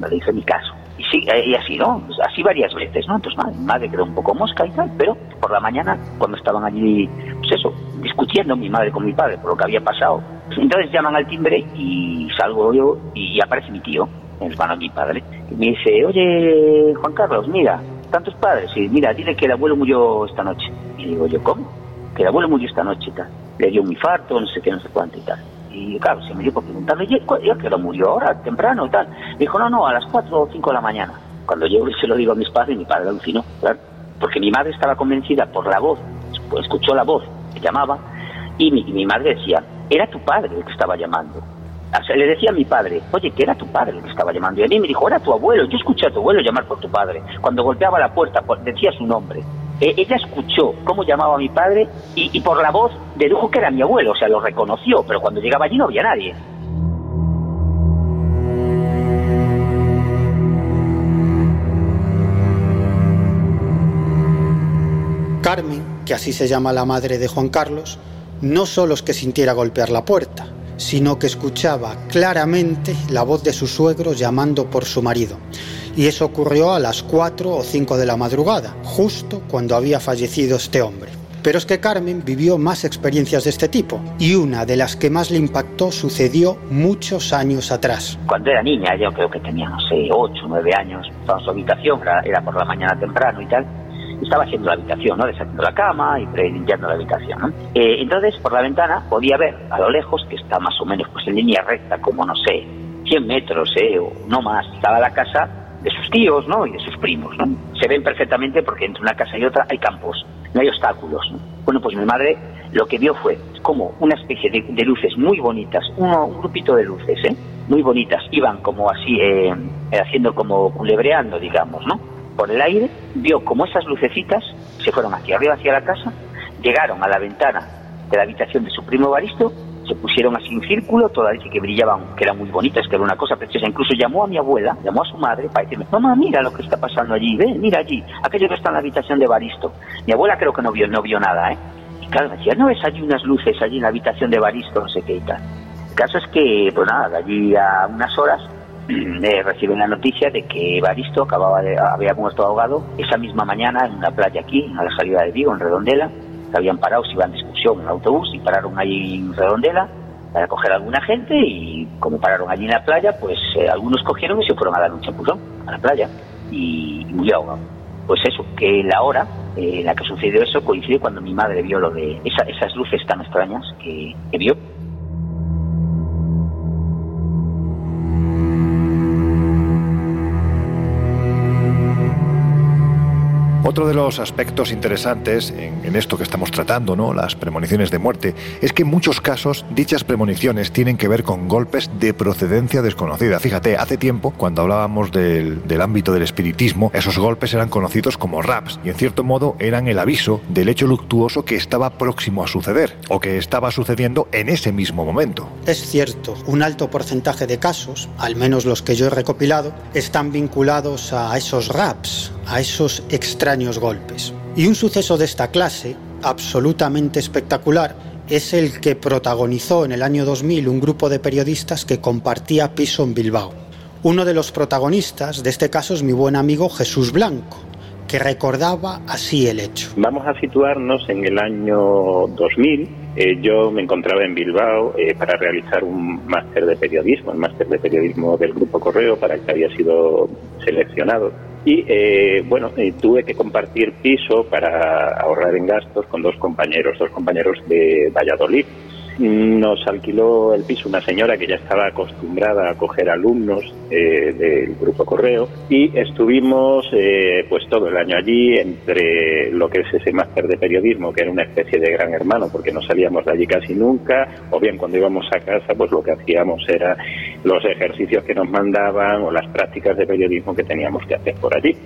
le hizo mi caso. Y sí, y así, ¿no? Pues así varias veces, ¿no? Entonces, madre, madre quedó un poco mosca y tal, pero por la mañana, cuando estaban allí, pues eso, discutiendo mi madre con mi padre por lo que había pasado, entonces llaman al timbre y salgo yo y aparece mi tío, el hermano de mi padre, y me dice, oye, Juan Carlos, mira, tantos padres, y mira, dile que el abuelo murió esta noche. Y digo yo, ¿cómo? Que el abuelo murió esta noche y tal. Le dio un infarto, no sé qué, no sé cuánto y tal. Y claro, se me dio por preguntarle, ¿y a qué hora murió ahora, temprano y tal? Me dijo, no, no, a las 4 o 5 de la mañana. Cuando yo se lo digo a mis padres, mi padre alucinó, claro. Porque mi madre estaba convencida por la voz, pues escuchó la voz que llamaba, y mi, mi madre decía, era tu padre el que estaba llamando. O sea, le decía a mi padre, oye, que era tu padre el que estaba llamando. Y a mí me dijo, era tu abuelo. Yo escuché a tu abuelo llamar por tu padre. Cuando golpeaba la puerta, pues, decía su nombre. Eh, ella escuchó cómo llamaba a mi padre y, y por la voz dedujo que era mi abuelo. O sea, lo reconoció, pero cuando llegaba allí no había nadie. Carmen, que así se llama la madre de Juan Carlos, no solo es que sintiera golpear la puerta, sino que escuchaba claramente la voz de su suegro llamando por su marido. Y eso ocurrió a las 4 o 5 de la madrugada, justo cuando había fallecido este hombre. Pero es que Carmen vivió más experiencias de este tipo, y una de las que más le impactó sucedió muchos años atrás. Cuando era niña, yo creo que tenía, no sé, 8 o 9 años, estaba en su habitación, era, por la mañana temprano y tal, estaba haciendo la habitación, ¿no? Deshaciendo la cama y limpiando la habitación, ¿no? Eh, entonces, por la ventana podía ver a lo lejos, que está más o menos pues en línea recta, como, no sé, 100 metros, ¿eh? O no más, estaba la casa de sus tíos, ¿no? Y de sus primos, ¿no? Se ven perfectamente porque entre una casa y otra hay campos, no hay obstáculos, ¿no? Bueno, pues mi madre lo que vio fue como una especie de, de luces muy bonitas, uno, un grupito de luces, ¿eh? Muy bonitas, iban como así, eh, haciendo como culebreando, digamos, ¿no? por el aire, vio como esas lucecitas se fueron hacia arriba, hacia la casa, llegaron a la ventana de la habitación de su primo Baristo, se pusieron así en círculo, todas dice que brillaban, que eran muy bonitas, que era una cosa preciosa. Incluso llamó a mi abuela, llamó a su madre para decirme, mamá, mira lo que está pasando allí, ve, mira allí, aquello que está en la habitación de Baristo. Mi abuela creo que no vio, no vio nada, ¿eh? Y claro, me decía, no ves allí unas luces allí en la habitación de Baristo, no sé qué y tal. El caso es que, pues nada, de allí a unas horas eh, reciben la noticia de que Baristo acababa de, había muerto ahogado esa misma mañana en una playa aquí, a la salida de Vigo, en Redondela. Habían parado, se iban de excursión en autobús y pararon ahí en Redondela para coger a alguna gente y como pararon allí en la playa, pues eh, algunos cogieron y se fueron a dar un chapuzón a la playa y, y murió ahogado. Pues eso, que la hora eh, en la que sucedió eso coincide cuando mi madre vio lo de esa- esas luces tan extrañas que vio. Otro de los aspectos interesantes en, en esto que estamos tratando, ¿no? las premoniciones de muerte, es que en muchos casos dichas premoniciones tienen que ver con golpes de procedencia desconocida. Fíjate, hace tiempo, cuando hablábamos del, del ámbito del espiritismo, esos golpes eran conocidos como raps y en cierto modo eran el aviso del hecho luctuoso que estaba próximo a suceder o que estaba sucediendo en ese mismo momento. Es cierto, un alto porcentaje de casos, al menos los que yo he recopilado, están vinculados a esos raps, a esos extraños golpes. Y un suceso de esta clase, absolutamente espectacular, es el que protagonizó en el año 2000 un grupo de periodistas que compartía piso en Bilbao. Uno de los protagonistas de este caso es mi buen amigo Jesús Blanco, que recordaba así el hecho. Vamos a situarnos en el año 2000. Eh, yo me encontraba en Bilbao eh, para realizar un máster de periodismo, el máster de periodismo del Grupo Correo para el que había sido seleccionado. Y eh, bueno, eh, tuve que compartir piso para ahorrar en gastos con dos compañeros, dos compañeros de Valladolid. Nos alquiló el piso una señora que ya estaba acostumbrada a coger alumnos eh, del grupo Correo y estuvimos eh, pues todo el año allí entre lo que es ese máster de periodismo que era una especie de gran hermano porque no salíamos de allí casi nunca o bien cuando íbamos a casa pues lo que hacíamos era los ejercicios que nos mandaban o las prácticas de periodismo que teníamos que hacer por allí.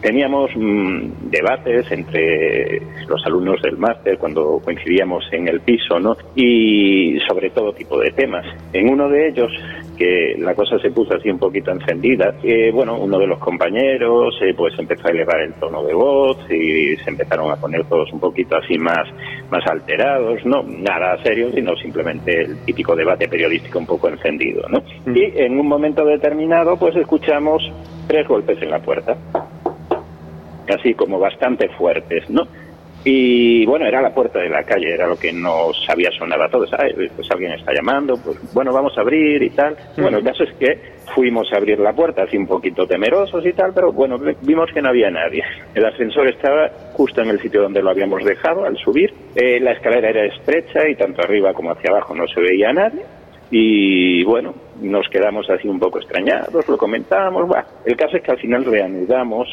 Teníamos mm, debates entre los alumnos del máster cuando coincidíamos en el piso, ¿no? Y sobre todo tipo de temas. En uno de ellos, que la cosa se puso así un poquito encendida, eh, bueno, uno de los compañeros eh, pues empezó a elevar el tono de voz y se empezaron a poner todos un poquito así más, más alterados, no nada serio, sino simplemente el típico debate periodístico un poco encendido, ¿no? Y en un momento determinado pues escuchamos tres golpes en la puerta así como bastante fuertes, ¿no? Y bueno, era la puerta de la calle, era lo que nos había sonado a todos. "Ay, pues alguien está llamando, pues bueno, vamos a abrir y tal. Bueno, el caso es que fuimos a abrir la puerta, así un poquito temerosos y tal, pero bueno, vimos que no había nadie. El ascensor estaba justo en el sitio donde lo habíamos dejado al subir. Eh, la escalera era estrecha y tanto arriba como hacia abajo no se veía a nadie. Y bueno, nos quedamos así un poco extrañados, lo comentamos. Va. El caso es que al final reanudamos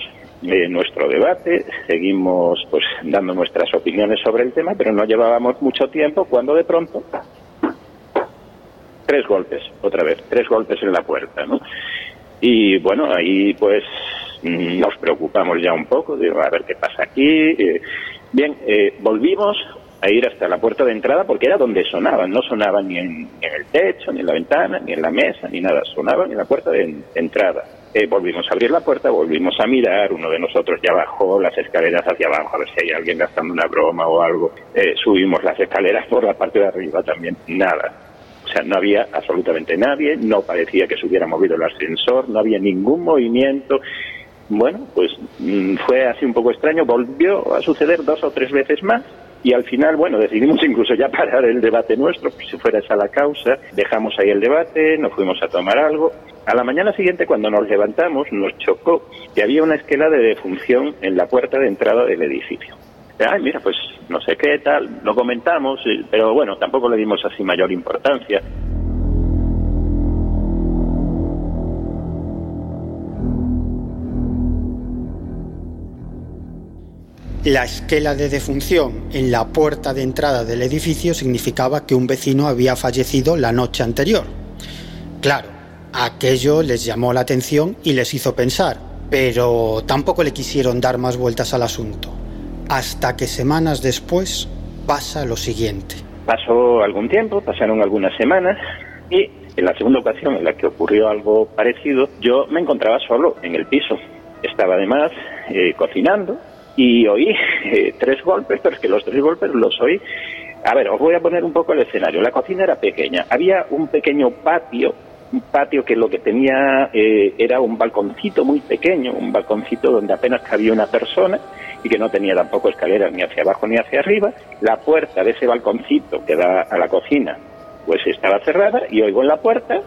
eh, nuestro debate, seguimos pues dando nuestras opiniones sobre el tema, pero no llevábamos mucho tiempo cuando de pronto tres golpes, otra vez, tres golpes en la puerta, ¿no? Y bueno, ahí pues nos preocupamos ya un poco, digo, a ver qué pasa aquí. Eh, bien, eh, volvimos a ir hasta la puerta de entrada porque era donde sonaban, no sonaban ni en, ni en el techo, ni en la ventana, ni en la mesa, ni nada, sonaban en la puerta de entrada. Eh, volvimos a abrir la puerta, volvimos a mirar, uno de nosotros ya bajó las escaleras hacia abajo a ver si hay alguien gastando una broma o algo. Eh, subimos las escaleras por la parte de arriba también, nada. O sea, no había absolutamente nadie, no parecía que se hubiera movido el ascensor, no había ningún movimiento. Bueno, pues mm, fue así un poco extraño, volvió a suceder dos o tres veces más y al final, bueno, decidimos incluso ya parar el debate nuestro, pues si fuera esa la causa, dejamos ahí el debate, nos fuimos a tomar algo. A la mañana siguiente, cuando nos levantamos, nos chocó que había una esquela de defunción en la puerta de entrada del edificio. Ay, mira, pues no sé qué tal, lo comentamos, eh, pero bueno, tampoco le dimos así mayor importancia. La esquela de defunción en la puerta de entrada del edificio significaba que un vecino había fallecido la noche anterior. Claro, aquello les llamó la atención y les hizo pensar, pero tampoco le quisieron dar más vueltas al asunto. Hasta que semanas después pasa lo siguiente. Pasó algún tiempo, pasaron algunas semanas y en la segunda ocasión en la que ocurrió algo parecido, yo me encontraba solo en el piso. Estaba además eh, cocinando y oí eh, tres golpes, pero es que los tres golpes los oí. A ver, os voy a poner un poco el escenario. La cocina era pequeña. Había un pequeño patio, un patio que lo que tenía eh, era un balconcito muy pequeño, un balconcito donde apenas cabía una persona y que no tenía tampoco escaleras ni hacia abajo ni hacia arriba. La puerta de ese balconcito que da a la cocina pues estaba cerrada y oigo en la puerta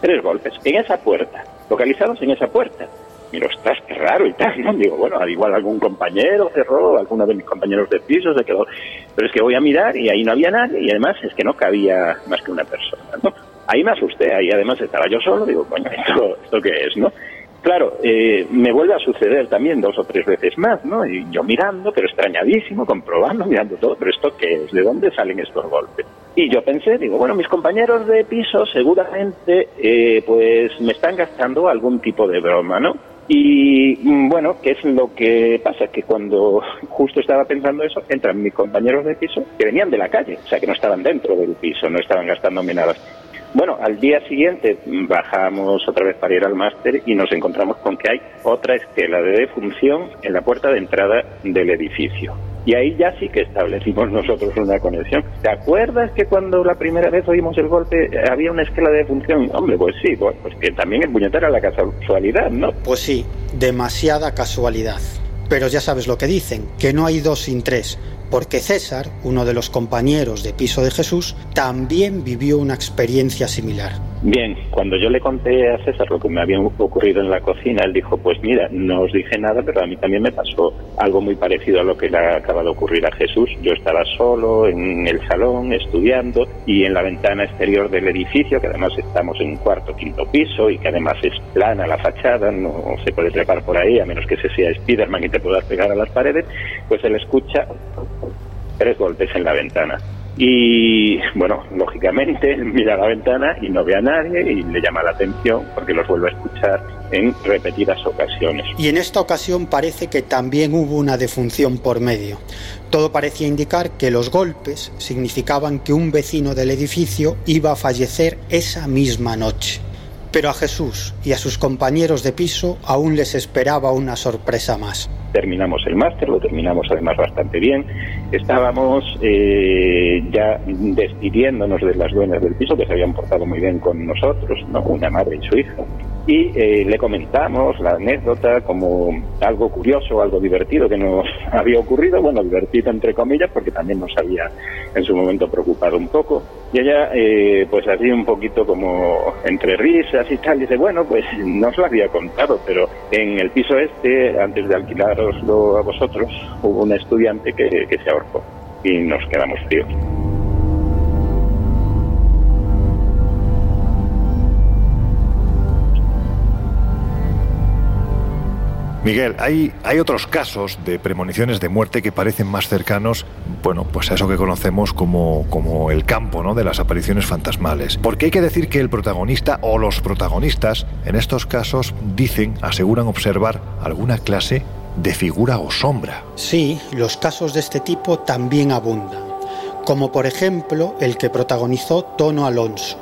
tres golpes. En esa puerta, localizados en esa puerta miro, estás qué raro y tal, ¿no? Digo, bueno, al igual algún compañero cerró, alguno de mis compañeros de piso se quedó. Pero es que voy a mirar y ahí no había nadie y además es que no cabía más que una persona, ¿no? Ahí me asusté, ahí además estaba yo solo, digo, coño, ¿esto, esto qué es, no? Claro, eh, me vuelve a suceder también dos o tres veces más, ¿no? Y yo mirando, pero extrañadísimo, comprobando, mirando todo, pero ¿esto qué es? ¿De dónde salen estos golpes? Y yo pensé, digo, bueno, mis compañeros de piso seguramente, eh, pues me están gastando algún tipo de broma, ¿no? Y mm, bueno, ¿qué es lo que pasa? Que cuando justo estaba pensando eso, entran mis compañeros de piso que venían de la calle, o sea, que no estaban dentro del piso, no estaban gastándome nada. Bueno, al día siguiente bajamos otra vez para ir al máster y nos encontramos con que hay otra esquela de defunción en la puerta de entrada del edificio. Y ahí ya sí que establecimos nosotros una conexión. ¿Te acuerdas que cuando la primera vez oímos el golpe eh, había una esquela de defunción? Hombre, pues sí, pues, pues que también el puñetero era la casualidad, ¿no? Pues sí, demasiada casualidad. Pero ya sabes lo que dicen, que no hay dos sin tres, porque César, uno de los compañeros de piso de Jesús, también vivió una experiencia similar. Bien, cuando yo le conté a César lo que me había ocurrido en la cocina, él dijo, pues mira, no os dije nada, pero a mí también me pasó algo muy parecido a lo que le acaba de ocurrir a Jesús. Yo estaba solo en el salón estudiando y en la ventana exterior del edificio, que además estamos en un cuarto, quinto piso y que además es plana la fachada, no se puede trepar por ahí a menos que se sea Spiderman y te puedas pegar a las paredes, pues él escucha tres golpes en la ventana. Y bueno, lógicamente mira a la ventana y no ve a nadie y le llama la atención porque los vuelve a escuchar en repetidas ocasiones. Y en esta ocasión parece que también hubo una defunción por medio. Todo parecía indicar que los golpes significaban que un vecino del edificio iba a fallecer esa misma noche. Pero a Jesús y a sus compañeros de piso aún les esperaba una sorpresa más. Terminamos el máster, lo terminamos además bastante bien. Estábamos eh, ya despidiéndonos de las dueñas del piso que se habían portado muy bien con nosotros, ¿no? una madre y su hija y eh, le comentamos la anécdota como algo curioso, algo divertido que nos había ocurrido, bueno, divertido entre comillas, porque también nos había en su momento preocupado un poco. Y ella, eh, pues así un poquito como entre risas y tal, dice, bueno, pues no os lo había contado, pero en el piso este, antes de alquilároslo a vosotros, hubo un estudiante que se ahorcó y nos quedamos fríos. Miguel, hay, hay otros casos de premoniciones de muerte que parecen más cercanos, bueno, pues a eso que conocemos como, como el campo ¿no? de las apariciones fantasmales. Porque hay que decir que el protagonista o los protagonistas en estos casos dicen, aseguran observar alguna clase de figura o sombra. Sí, los casos de este tipo también abundan, como por ejemplo el que protagonizó Tono Alonso,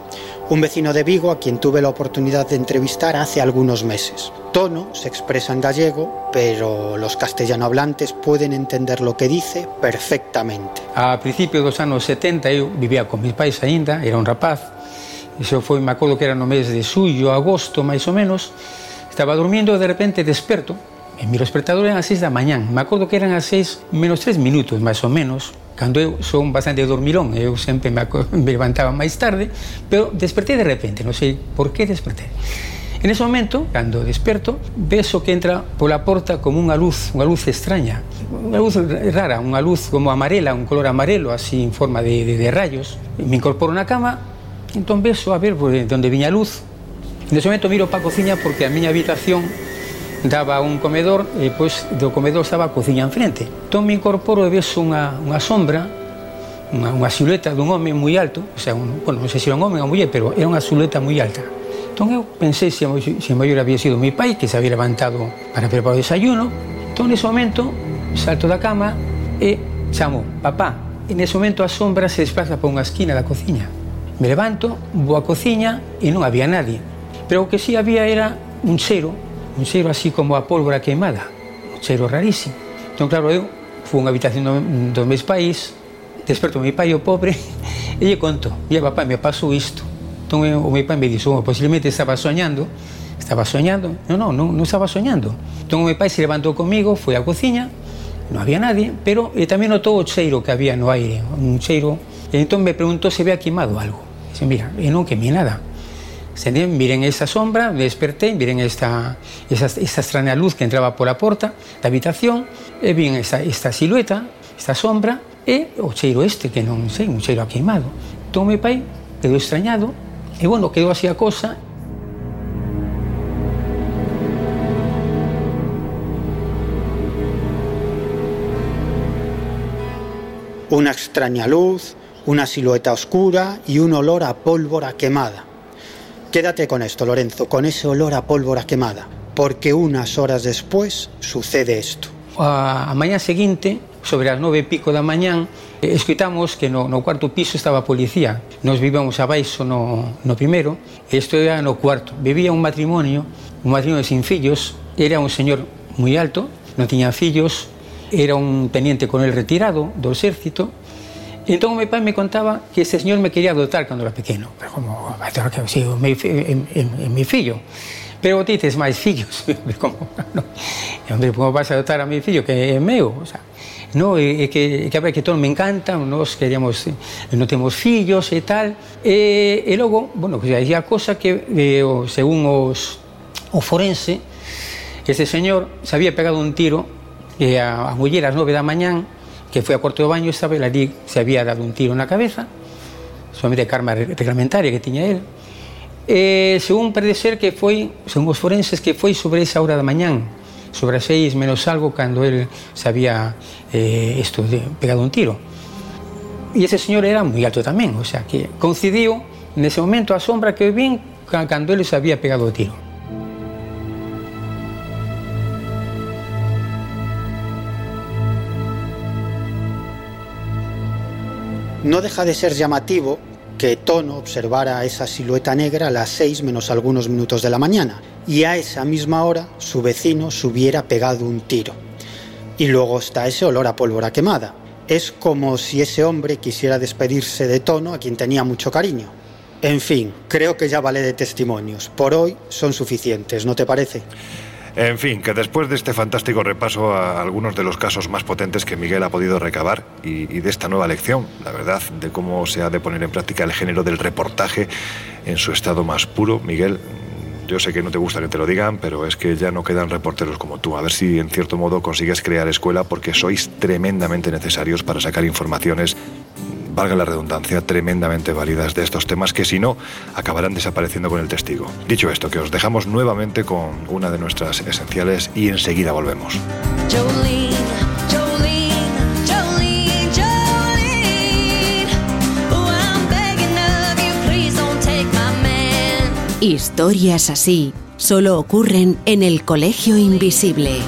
un vecino de Vigo a quien tuve la oportunidad de entrevistar hace algunos meses. Tono se expresa en gallego, pero los castellano hablantes pueden entender lo que dice perfectamente. A principios dos anos 70 eu vivía con mis pais aínda, era un rapaz, Iso foi, me acordo que era no mes de suyo, agosto, máis ou menos. Estaba dormindo e de repente desperto. E mi despertador eran as 6 da mañán. Me acordo que eran as 6 menos 3 minutos, máis ou menos. Cando eu son bastante dormilón, eu sempre me, me levantaba máis tarde, pero despertei de repente, non sei por que despertei. En ese momento, cando desperto, vexo que entra pola porta como unha luz, unha luz extraña, unha luz rara, unha luz como amarela, un color amarelo, así en forma de, de, de rayos. Me incorporo na cama, entón vexo a ver por onde viña a luz. En ese momento miro pa cociña porque a miña habitación daba un comedor e pois do comedor estaba a cociña enfrente. Entón me incorporo e ves unha, unha sombra, unha, unha silueta dun home moi alto, o sea, un, bueno, non sei se era un home ou muller, pero era unha silueta moi alta. Entón eu pensei se, se maior había sido mi pai, que se había levantado para preparar o desayuno. Entón, nese momento, salto da cama e chamo, papá, E nese momento a sombra se desplaza por unha esquina da cociña. Me levanto, vou á cociña e non había nadie. Pero o que sí había era un cheiro un cheiro así como a pólvora queimada, un cheiro rarísimo. Entón, claro, eu fui unha habitación do, do meus pais, desperto o meu pai o pobre, e lle conto, e papá, me pasou isto. Entón, eu, o meu pai me dixo, oh, posiblemente pois estaba soñando, estaba soñando. Non, non, non, non estaba soñando. Entón, o meu pai se levantou comigo, foi á cociña, non había nadie, pero e tamén notou o cheiro que había no aire, un cheiro. E entón me preguntou se había queimado algo. Dice, mira, e non quemé nada. Se miren esa sombra, me desperté, miren esta, esa, extraña luz que entraba por la porta da habitación, e vin esta, esta silueta, esta sombra, e o cheiro este, que non sei, un cheiro a queimado. Entón, meu pai quedou extrañado, e bueno, quedou así a cosa, Una extraña luz, una silueta oscura y un olor a pólvora quemada. Quédate con esto, Lorenzo, con ese olor a pólvora quemada, porque unas horas después sucede esto. a, a mañá seguinte, sobre as nove e pico da mañán, eh, escoitamos que no, no cuarto piso estaba a policía. Nos vivíamos abaixo no, no primeiro, e isto era no cuarto. Vivía un matrimonio, un matrimonio sin fillos, era un señor moi alto, non tiña fillos, era un teniente con el retirado do exército, Entón o meu pai me contaba que ese señor me quería adotar cando era pequeno. Pero como, agora que si, o meu, en, en, mi fillo. Pero ti tes máis fillos. como, no. E onde como vas a adotar a mi fillo que é meu? O sea, no, e, e que, que a ver, que todo me encanta, nós queríamos, eh, non temos fillos e tal. Eh, e, e logo, bueno, que pues, a cosa que, eh, o, según os, o forense, ese señor se había pegado un tiro e a, a muller ás nove da mañán que foi a Corte do Baño e Isabel ali se había dado un tiro na cabeza, solamente karma reglamentaria que tiña él, e según parece ser que foi, según os forenses, que foi sobre esa hora da mañán, sobre as seis menos algo, cando él se había eh, esto, de, pegado un tiro. E ese señor era moi alto tamén, o sea, que coincidiu nese momento a sombra que eu vin cando ele se había pegado o tiro. No deja de ser llamativo que Tono observara esa silueta negra a las seis menos algunos minutos de la mañana y a esa misma hora su vecino se hubiera pegado un tiro. Y luego está ese olor a pólvora quemada. Es como si ese hombre quisiera despedirse de Tono, a quien tenía mucho cariño. En fin, creo que ya vale de testimonios. Por hoy son suficientes, ¿no te parece? En fin, que después de este fantástico repaso a algunos de los casos más potentes que Miguel ha podido recabar y, de esta nueva lección, la verdad, de cómo se ha de poner en práctica el género del reportaje en su estado más puro, Miguel, yo sé que no te gusta que te lo digan, pero es que ya no quedan reporteros como tú. A ver si en cierto modo consigues crear escuela porque sois tremendamente necesarios para sacar informaciones valga la redundancia, tremendamente válidas de estos temas que si no, acabarán desapareciendo con el testigo. Dicho esto, que os dejamos nuevamente con una de nuestras esenciales y enseguida volvemos. Jolene, Jolene. Oh. Historias así solo ocurren en el Colegio Invisible.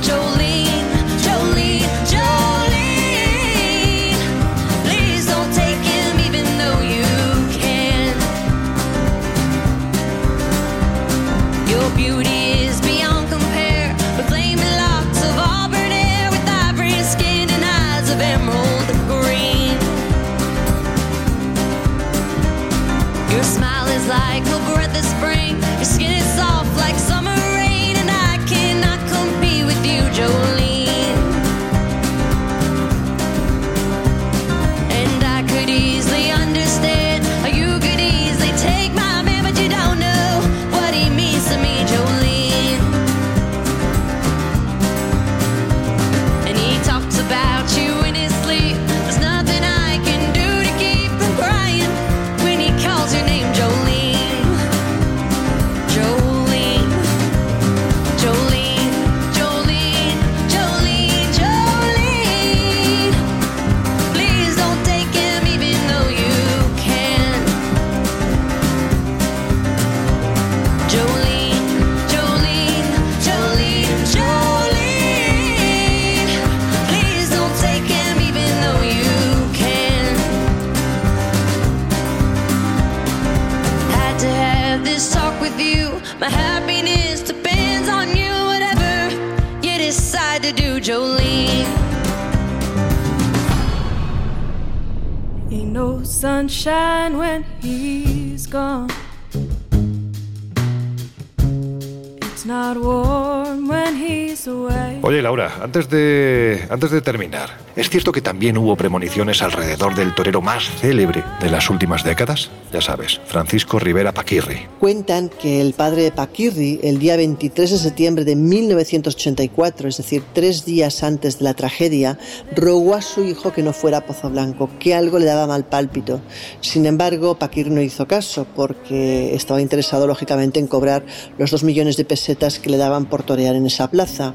Antes de, antes de terminar, ¿es cierto que también hubo premoniciones alrededor del torero más célebre de las últimas décadas? Ya sabes, Francisco Rivera Paquirri. Cuentan que el padre de Paquirri, el día 23 de septiembre de 1984, es decir, tres días antes de la tragedia, rogó a su hijo que no fuera a Pozo Blanco, que algo le daba mal pálpito. Sin embargo, Paquirri no hizo caso porque estaba interesado, lógicamente, en cobrar los dos millones de pesetas que le daban por torear en esa plaza.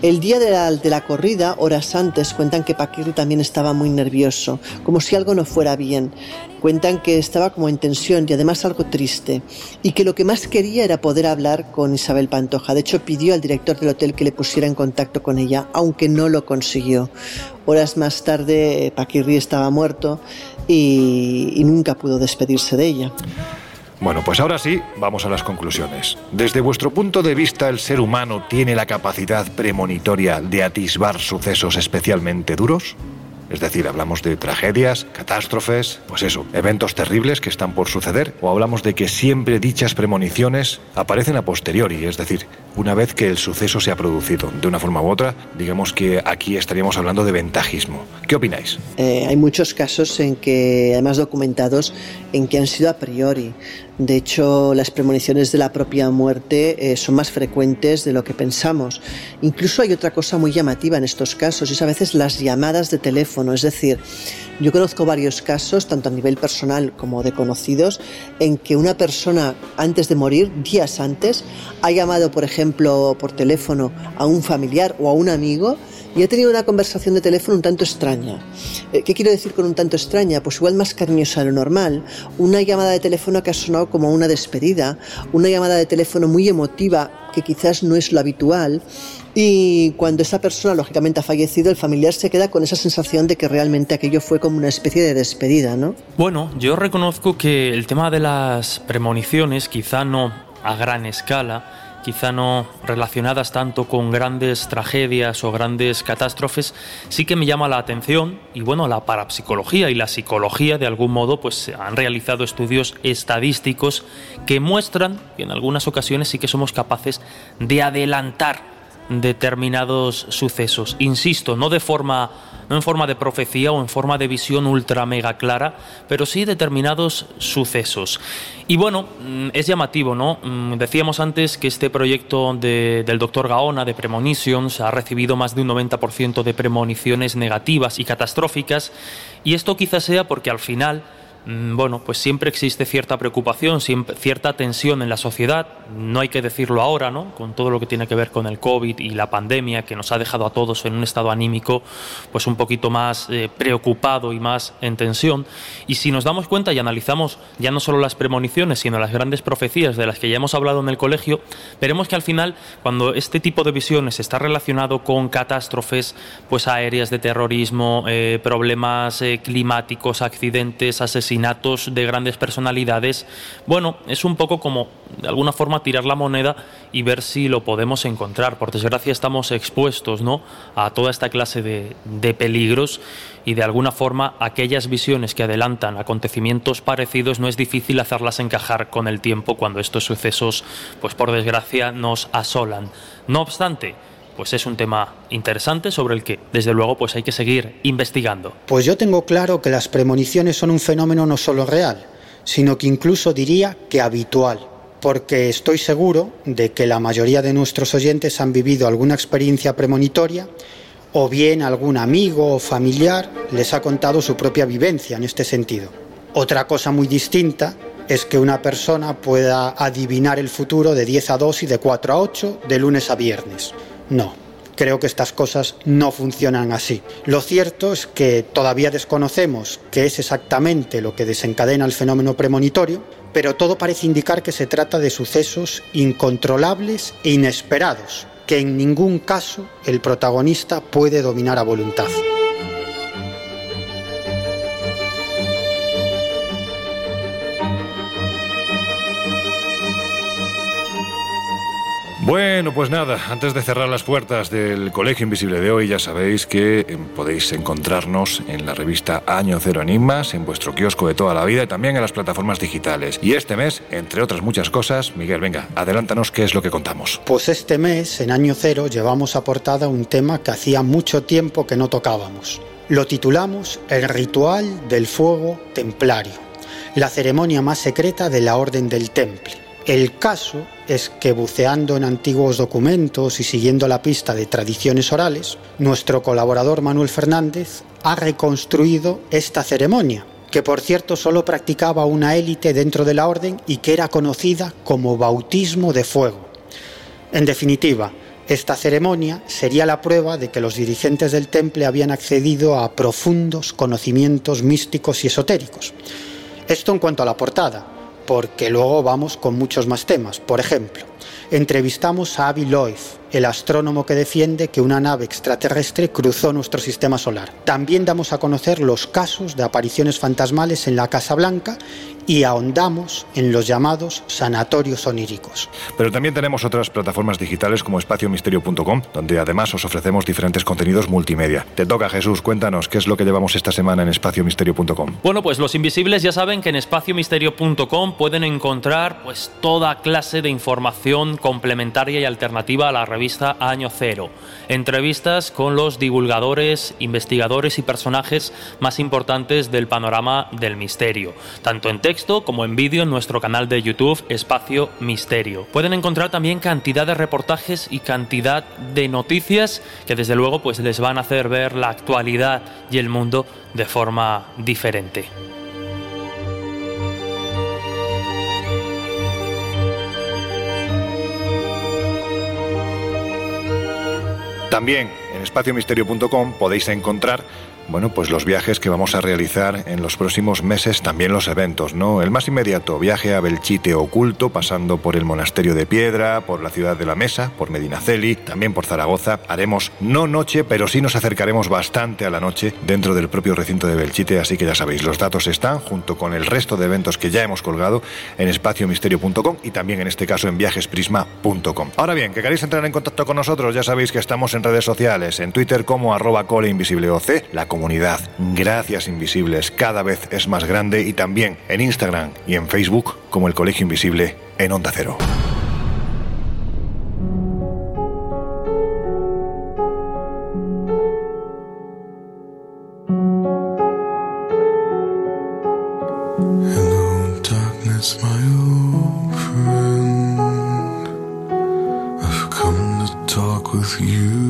El día de la, de la corrida, horas antes, cuentan que Paquirri también estaba muy nervioso, como si algo no fuera bien. Cuentan que estaba como en tensión y además algo triste, y que lo que más quería era poder hablar con Isabel Pantoja. De hecho, pidió al director del hotel que le pusiera en contacto con ella, aunque no lo consiguió. Horas más tarde, Paquirri estaba muerto y, y nunca pudo despedirse de ella. Bueno, pues ahora sí, vamos a las conclusiones. Desde vuestro punto de vista, ¿el ser humano tiene la capacidad premonitoria de atisbar sucesos especialmente duros? Es decir, hablamos de tragedias, catástrofes, pues eso, eventos terribles que están por suceder, o hablamos de que siempre dichas premoniciones aparecen a posteriori, es decir, una vez que el suceso se ha producido. De una forma u otra, digamos que aquí estaríamos hablando de ventajismo. ¿Qué opináis? Eh, hay muchos casos en que, además documentados, en que han sido a priori. De hecho, las premoniciones de la propia muerte eh, son más frecuentes de lo que pensamos. Incluso hay otra cosa muy llamativa en estos casos, y es a veces las llamadas de teléfono. Es decir, yo conozco varios casos, tanto a nivel personal como de conocidos, en que una persona antes de morir, días antes, ha llamado, por ejemplo, por teléfono a un familiar o a un amigo y ha tenido una conversación de teléfono un tanto extraña. Eh, ¿Qué quiero decir con un tanto extraña? Pues igual más cariñosa de lo normal. Una llamada de teléfono que ha sonado como una despedida, una llamada de teléfono muy emotiva que quizás no es lo habitual. Y cuando esa persona lógicamente ha fallecido, el familiar se queda con esa sensación de que realmente aquello fue como una especie de despedida, ¿no? Bueno, yo reconozco que el tema de las premoniciones, quizá no a gran escala, quizá no relacionadas tanto con grandes tragedias o grandes catástrofes, sí que me llama la atención y bueno, la parapsicología y la psicología de algún modo pues han realizado estudios estadísticos que muestran que en algunas ocasiones sí que somos capaces de adelantar determinados sucesos. Insisto, no de forma no en forma de profecía o en forma de visión ultra mega clara, pero sí determinados sucesos. Y bueno, mm, es llamativo, ¿no? Mm, decíamos antes que este proyecto de- del doctor Gaona de Premonitions ha recibido más de un 90% de premoniciones negativas y catastróficas, y esto quizás sea porque al final Bueno, pues siempre existe cierta preocupación, cierta tensión en la sociedad. No hay que decirlo ahora, ¿no? Con todo lo que tiene que ver con el COVID y la pandemia que nos ha dejado a todos en un estado anímico, pues un poquito más eh, preocupado y más en tensión. Y si nos damos cuenta y analizamos ya no solo las premoniciones, sino las grandes profecías de las que ya hemos hablado en el colegio, veremos que al final, cuando este tipo de visiones está relacionado con catástrofes, pues aéreas de terrorismo, eh, problemas eh, climáticos, accidentes, asesinatos de grandes personalidades, bueno, es un poco como de alguna forma tirar la moneda y ver si lo podemos encontrar. Por desgracia estamos expuestos ¿no? a toda esta clase de, de peligros y de alguna forma aquellas visiones que adelantan acontecimientos parecidos no es difícil hacerlas encajar con el tiempo cuando estos sucesos, pues por desgracia, nos asolan. No obstante, pues es un tema interesante sobre el que, desde luego, pues hay que seguir investigando. Pues yo tengo claro que las premoniciones son un fenómeno no solo real, sino que incluso diría que habitual, porque estoy seguro de que la mayoría de nuestros oyentes han vivido alguna experiencia premonitoria o bien algún amigo o familiar les ha contado su propia vivencia en este sentido. Otra cosa muy distinta es que una persona pueda adivinar el futuro de 10 a 2 y de 4 a 8 de lunes a viernes. No, creo que estas cosas no funcionan así. Lo cierto es que todavía desconocemos qué es exactamente lo que desencadena el fenómeno premonitorio, pero todo parece indicar que se trata de sucesos incontrolables e inesperados, que en ningún caso el protagonista puede dominar a voluntad. Bueno, pues nada, antes de cerrar las puertas del Colegio Invisible de hoy, ya sabéis que eh, podéis encontrarnos en la revista Año Cero Enigmas, en vuestro kiosco de toda la vida y también en las plataformas digitales. Y este mes, entre otras muchas cosas, Miguel, venga, adelántanos qué es lo que contamos. Pues este mes, en año cero, llevamos a portada un tema que hacía mucho tiempo que no tocábamos. Lo titulamos El ritual del fuego templario, la ceremonia más secreta de la Orden del Temple. El caso es que buceando en antiguos documentos y siguiendo la pista de tradiciones orales, nuestro colaborador Manuel Fernández ha reconstruido esta ceremonia, que por cierto solo practicaba una élite dentro de la orden y que era conocida como bautismo de fuego. En definitiva, esta ceremonia sería la prueba de que los dirigentes del temple habían accedido a profundos conocimientos místicos y esotéricos. Esto en cuanto a la portada, porque luego vamos con muchos más temas. Por ejemplo, entrevistamos a Avi Loeb, el astrónomo que defiende que una nave extraterrestre cruzó nuestro sistema solar. También damos a conocer los casos de apariciones fantasmales en la Casa Blanca y ahondamos en los llamados sanatorios oníricos. Pero también tenemos otras plataformas digitales como espaciomisterio.com, donde además os ofrecemos diferentes contenidos multimedia. Te toca, Jesús, cuéntanos qué es lo que llevamos esta semana en espaciomisterio.com. Bueno, pues los invisibles ya saben que en espaciomisterio.com pueden encontrar pues toda clase de información complementaria y alternativa a la revista Año Cero. Entrevistas con los divulgadores, investigadores y personajes más importantes del panorama del misterio, tanto en texto como en vídeo en nuestro canal de YouTube Espacio Misterio. Pueden encontrar también cantidad de reportajes y cantidad de noticias que desde luego pues les van a hacer ver la actualidad y el mundo de forma diferente. También en espaciomisterio.com podéis encontrar bueno, pues los viajes que vamos a realizar en los próximos meses, también los eventos, ¿no? El más inmediato, viaje a Belchite Oculto, pasando por el Monasterio de Piedra, por la Ciudad de la Mesa, por Medinaceli, también por Zaragoza. Haremos no noche, pero sí nos acercaremos bastante a la noche dentro del propio recinto de Belchite, así que ya sabéis, los datos están junto con el resto de eventos que ya hemos colgado en espaciomisterio.com y también en este caso en viajesprisma.com. Ahora bien, que queréis entrar en contacto con nosotros, ya sabéis que estamos en redes sociales, en Twitter como arroba coleinvisibleoc, la Gracias Invisibles cada vez es más grande y también en Instagram y en Facebook como el Colegio Invisible en Onda Cero. with you.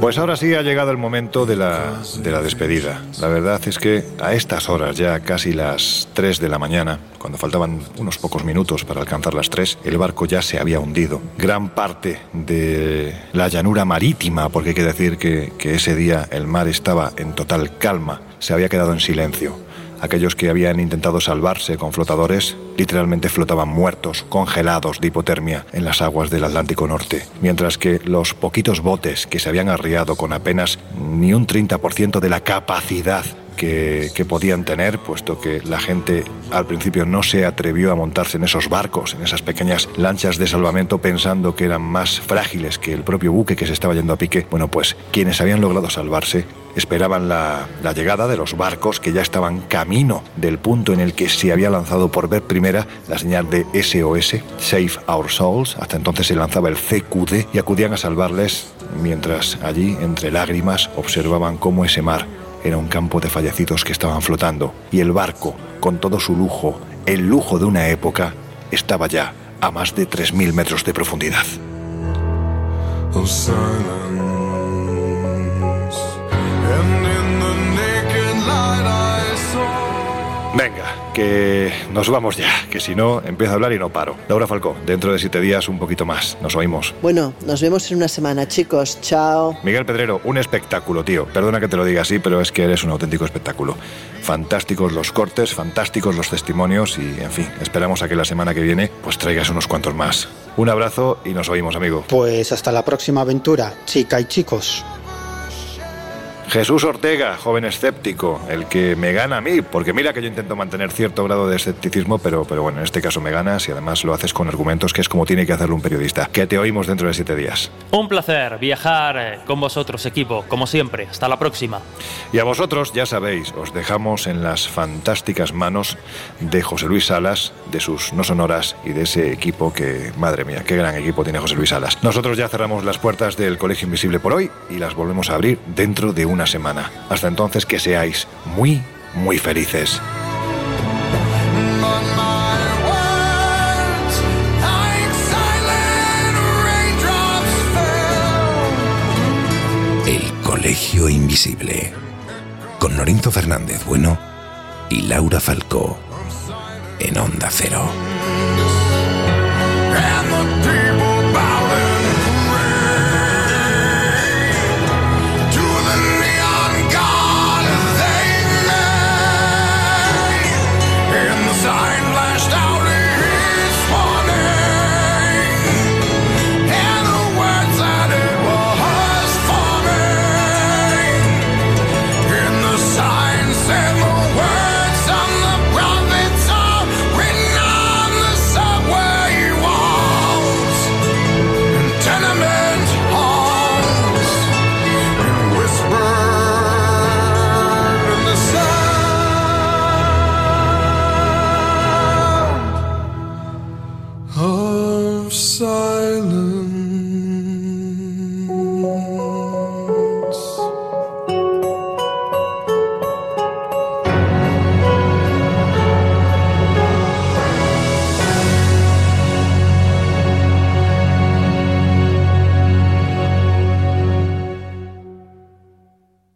Pues ahora sí ha llegado el momento de la, de la despedida. La verdad es que a estas horas, ya casi las 3 de la mañana, cuando faltaban unos pocos minutos para alcanzar las 3, el barco ya se había hundido. Gran parte de la llanura marítima, porque hay que decir que, que ese día el mar estaba en total calma, se había quedado en silencio. Aquellos que habían intentado salvarse con flotadores literalmente flotaban muertos, congelados de hipotermia en las aguas del Atlántico Norte, mientras que los poquitos botes que se habían arriado con apenas ni un 30% de la capacidad que, podían tener, puesto que la gente al principio no se atrevió a montarse en esos barcos, en esas pequeñas lanchas de salvamento, pensando que eran más frágiles que el propio buque que se estaba yendo a pique. Bueno, pues quienes habían logrado salvarse esperaban la, llegada de los barcos que ya estaban camino del punto en el que se había lanzado por ver primera la señal de SOS, Save Our Souls. Hasta entonces se lanzaba el CQD y acudían a salvarles mientras allí, entre lágrimas, observaban cómo ese mar era un campo de fallecidos que estaban flotando y el barco, con todo su lujo, el lujo de una época, estaba ya a más de 3.000 metros de profundidad. Venga, que nos vamos ya, que si no, empiezo a hablar y no paro. Laura Falcó, dentro de siete días un poquito más. Nos oímos. Bueno, nos vemos en una semana, chicos. Chao. Miguel Pedrero, un espectáculo, tío. Perdona que te lo diga así, pero es que eres un auténtico espectáculo. Fantásticos los cortes, fantásticos los testimonios y, en fin, esperamos a que la semana que viene pues traigas unos cuantos más. Un abrazo y nos oímos, amigo. Pues hasta la próxima aventura, chica y chicos. Jesús Ortega, joven escéptico, el que me gana a mí, porque mira que yo intento mantener cierto grado de escepticismo, pero, pero bueno, en este caso me ganas y además lo haces con argumentos que es como tiene que hacerlo un periodista. Que te oímos dentro de siete días. Un placer viajar eh, con vosotros, equipo, como siempre. Hasta la próxima. Y a vosotros, ya sabéis, os dejamos en las fantásticas manos de José Luis Salas, de sus no sonoras y de ese equipo que, madre mía, qué gran equipo tiene José Luis Salas. Nosotros ya cerramos las puertas del Colegio Invisible por hoy y las volvemos a abrir dentro de una semana. Hasta entonces, que seáis muy, muy felices. El Colegio Invisible. Con Lorenzo Fernández Bueno y Laura Falcó. En Onda Cero.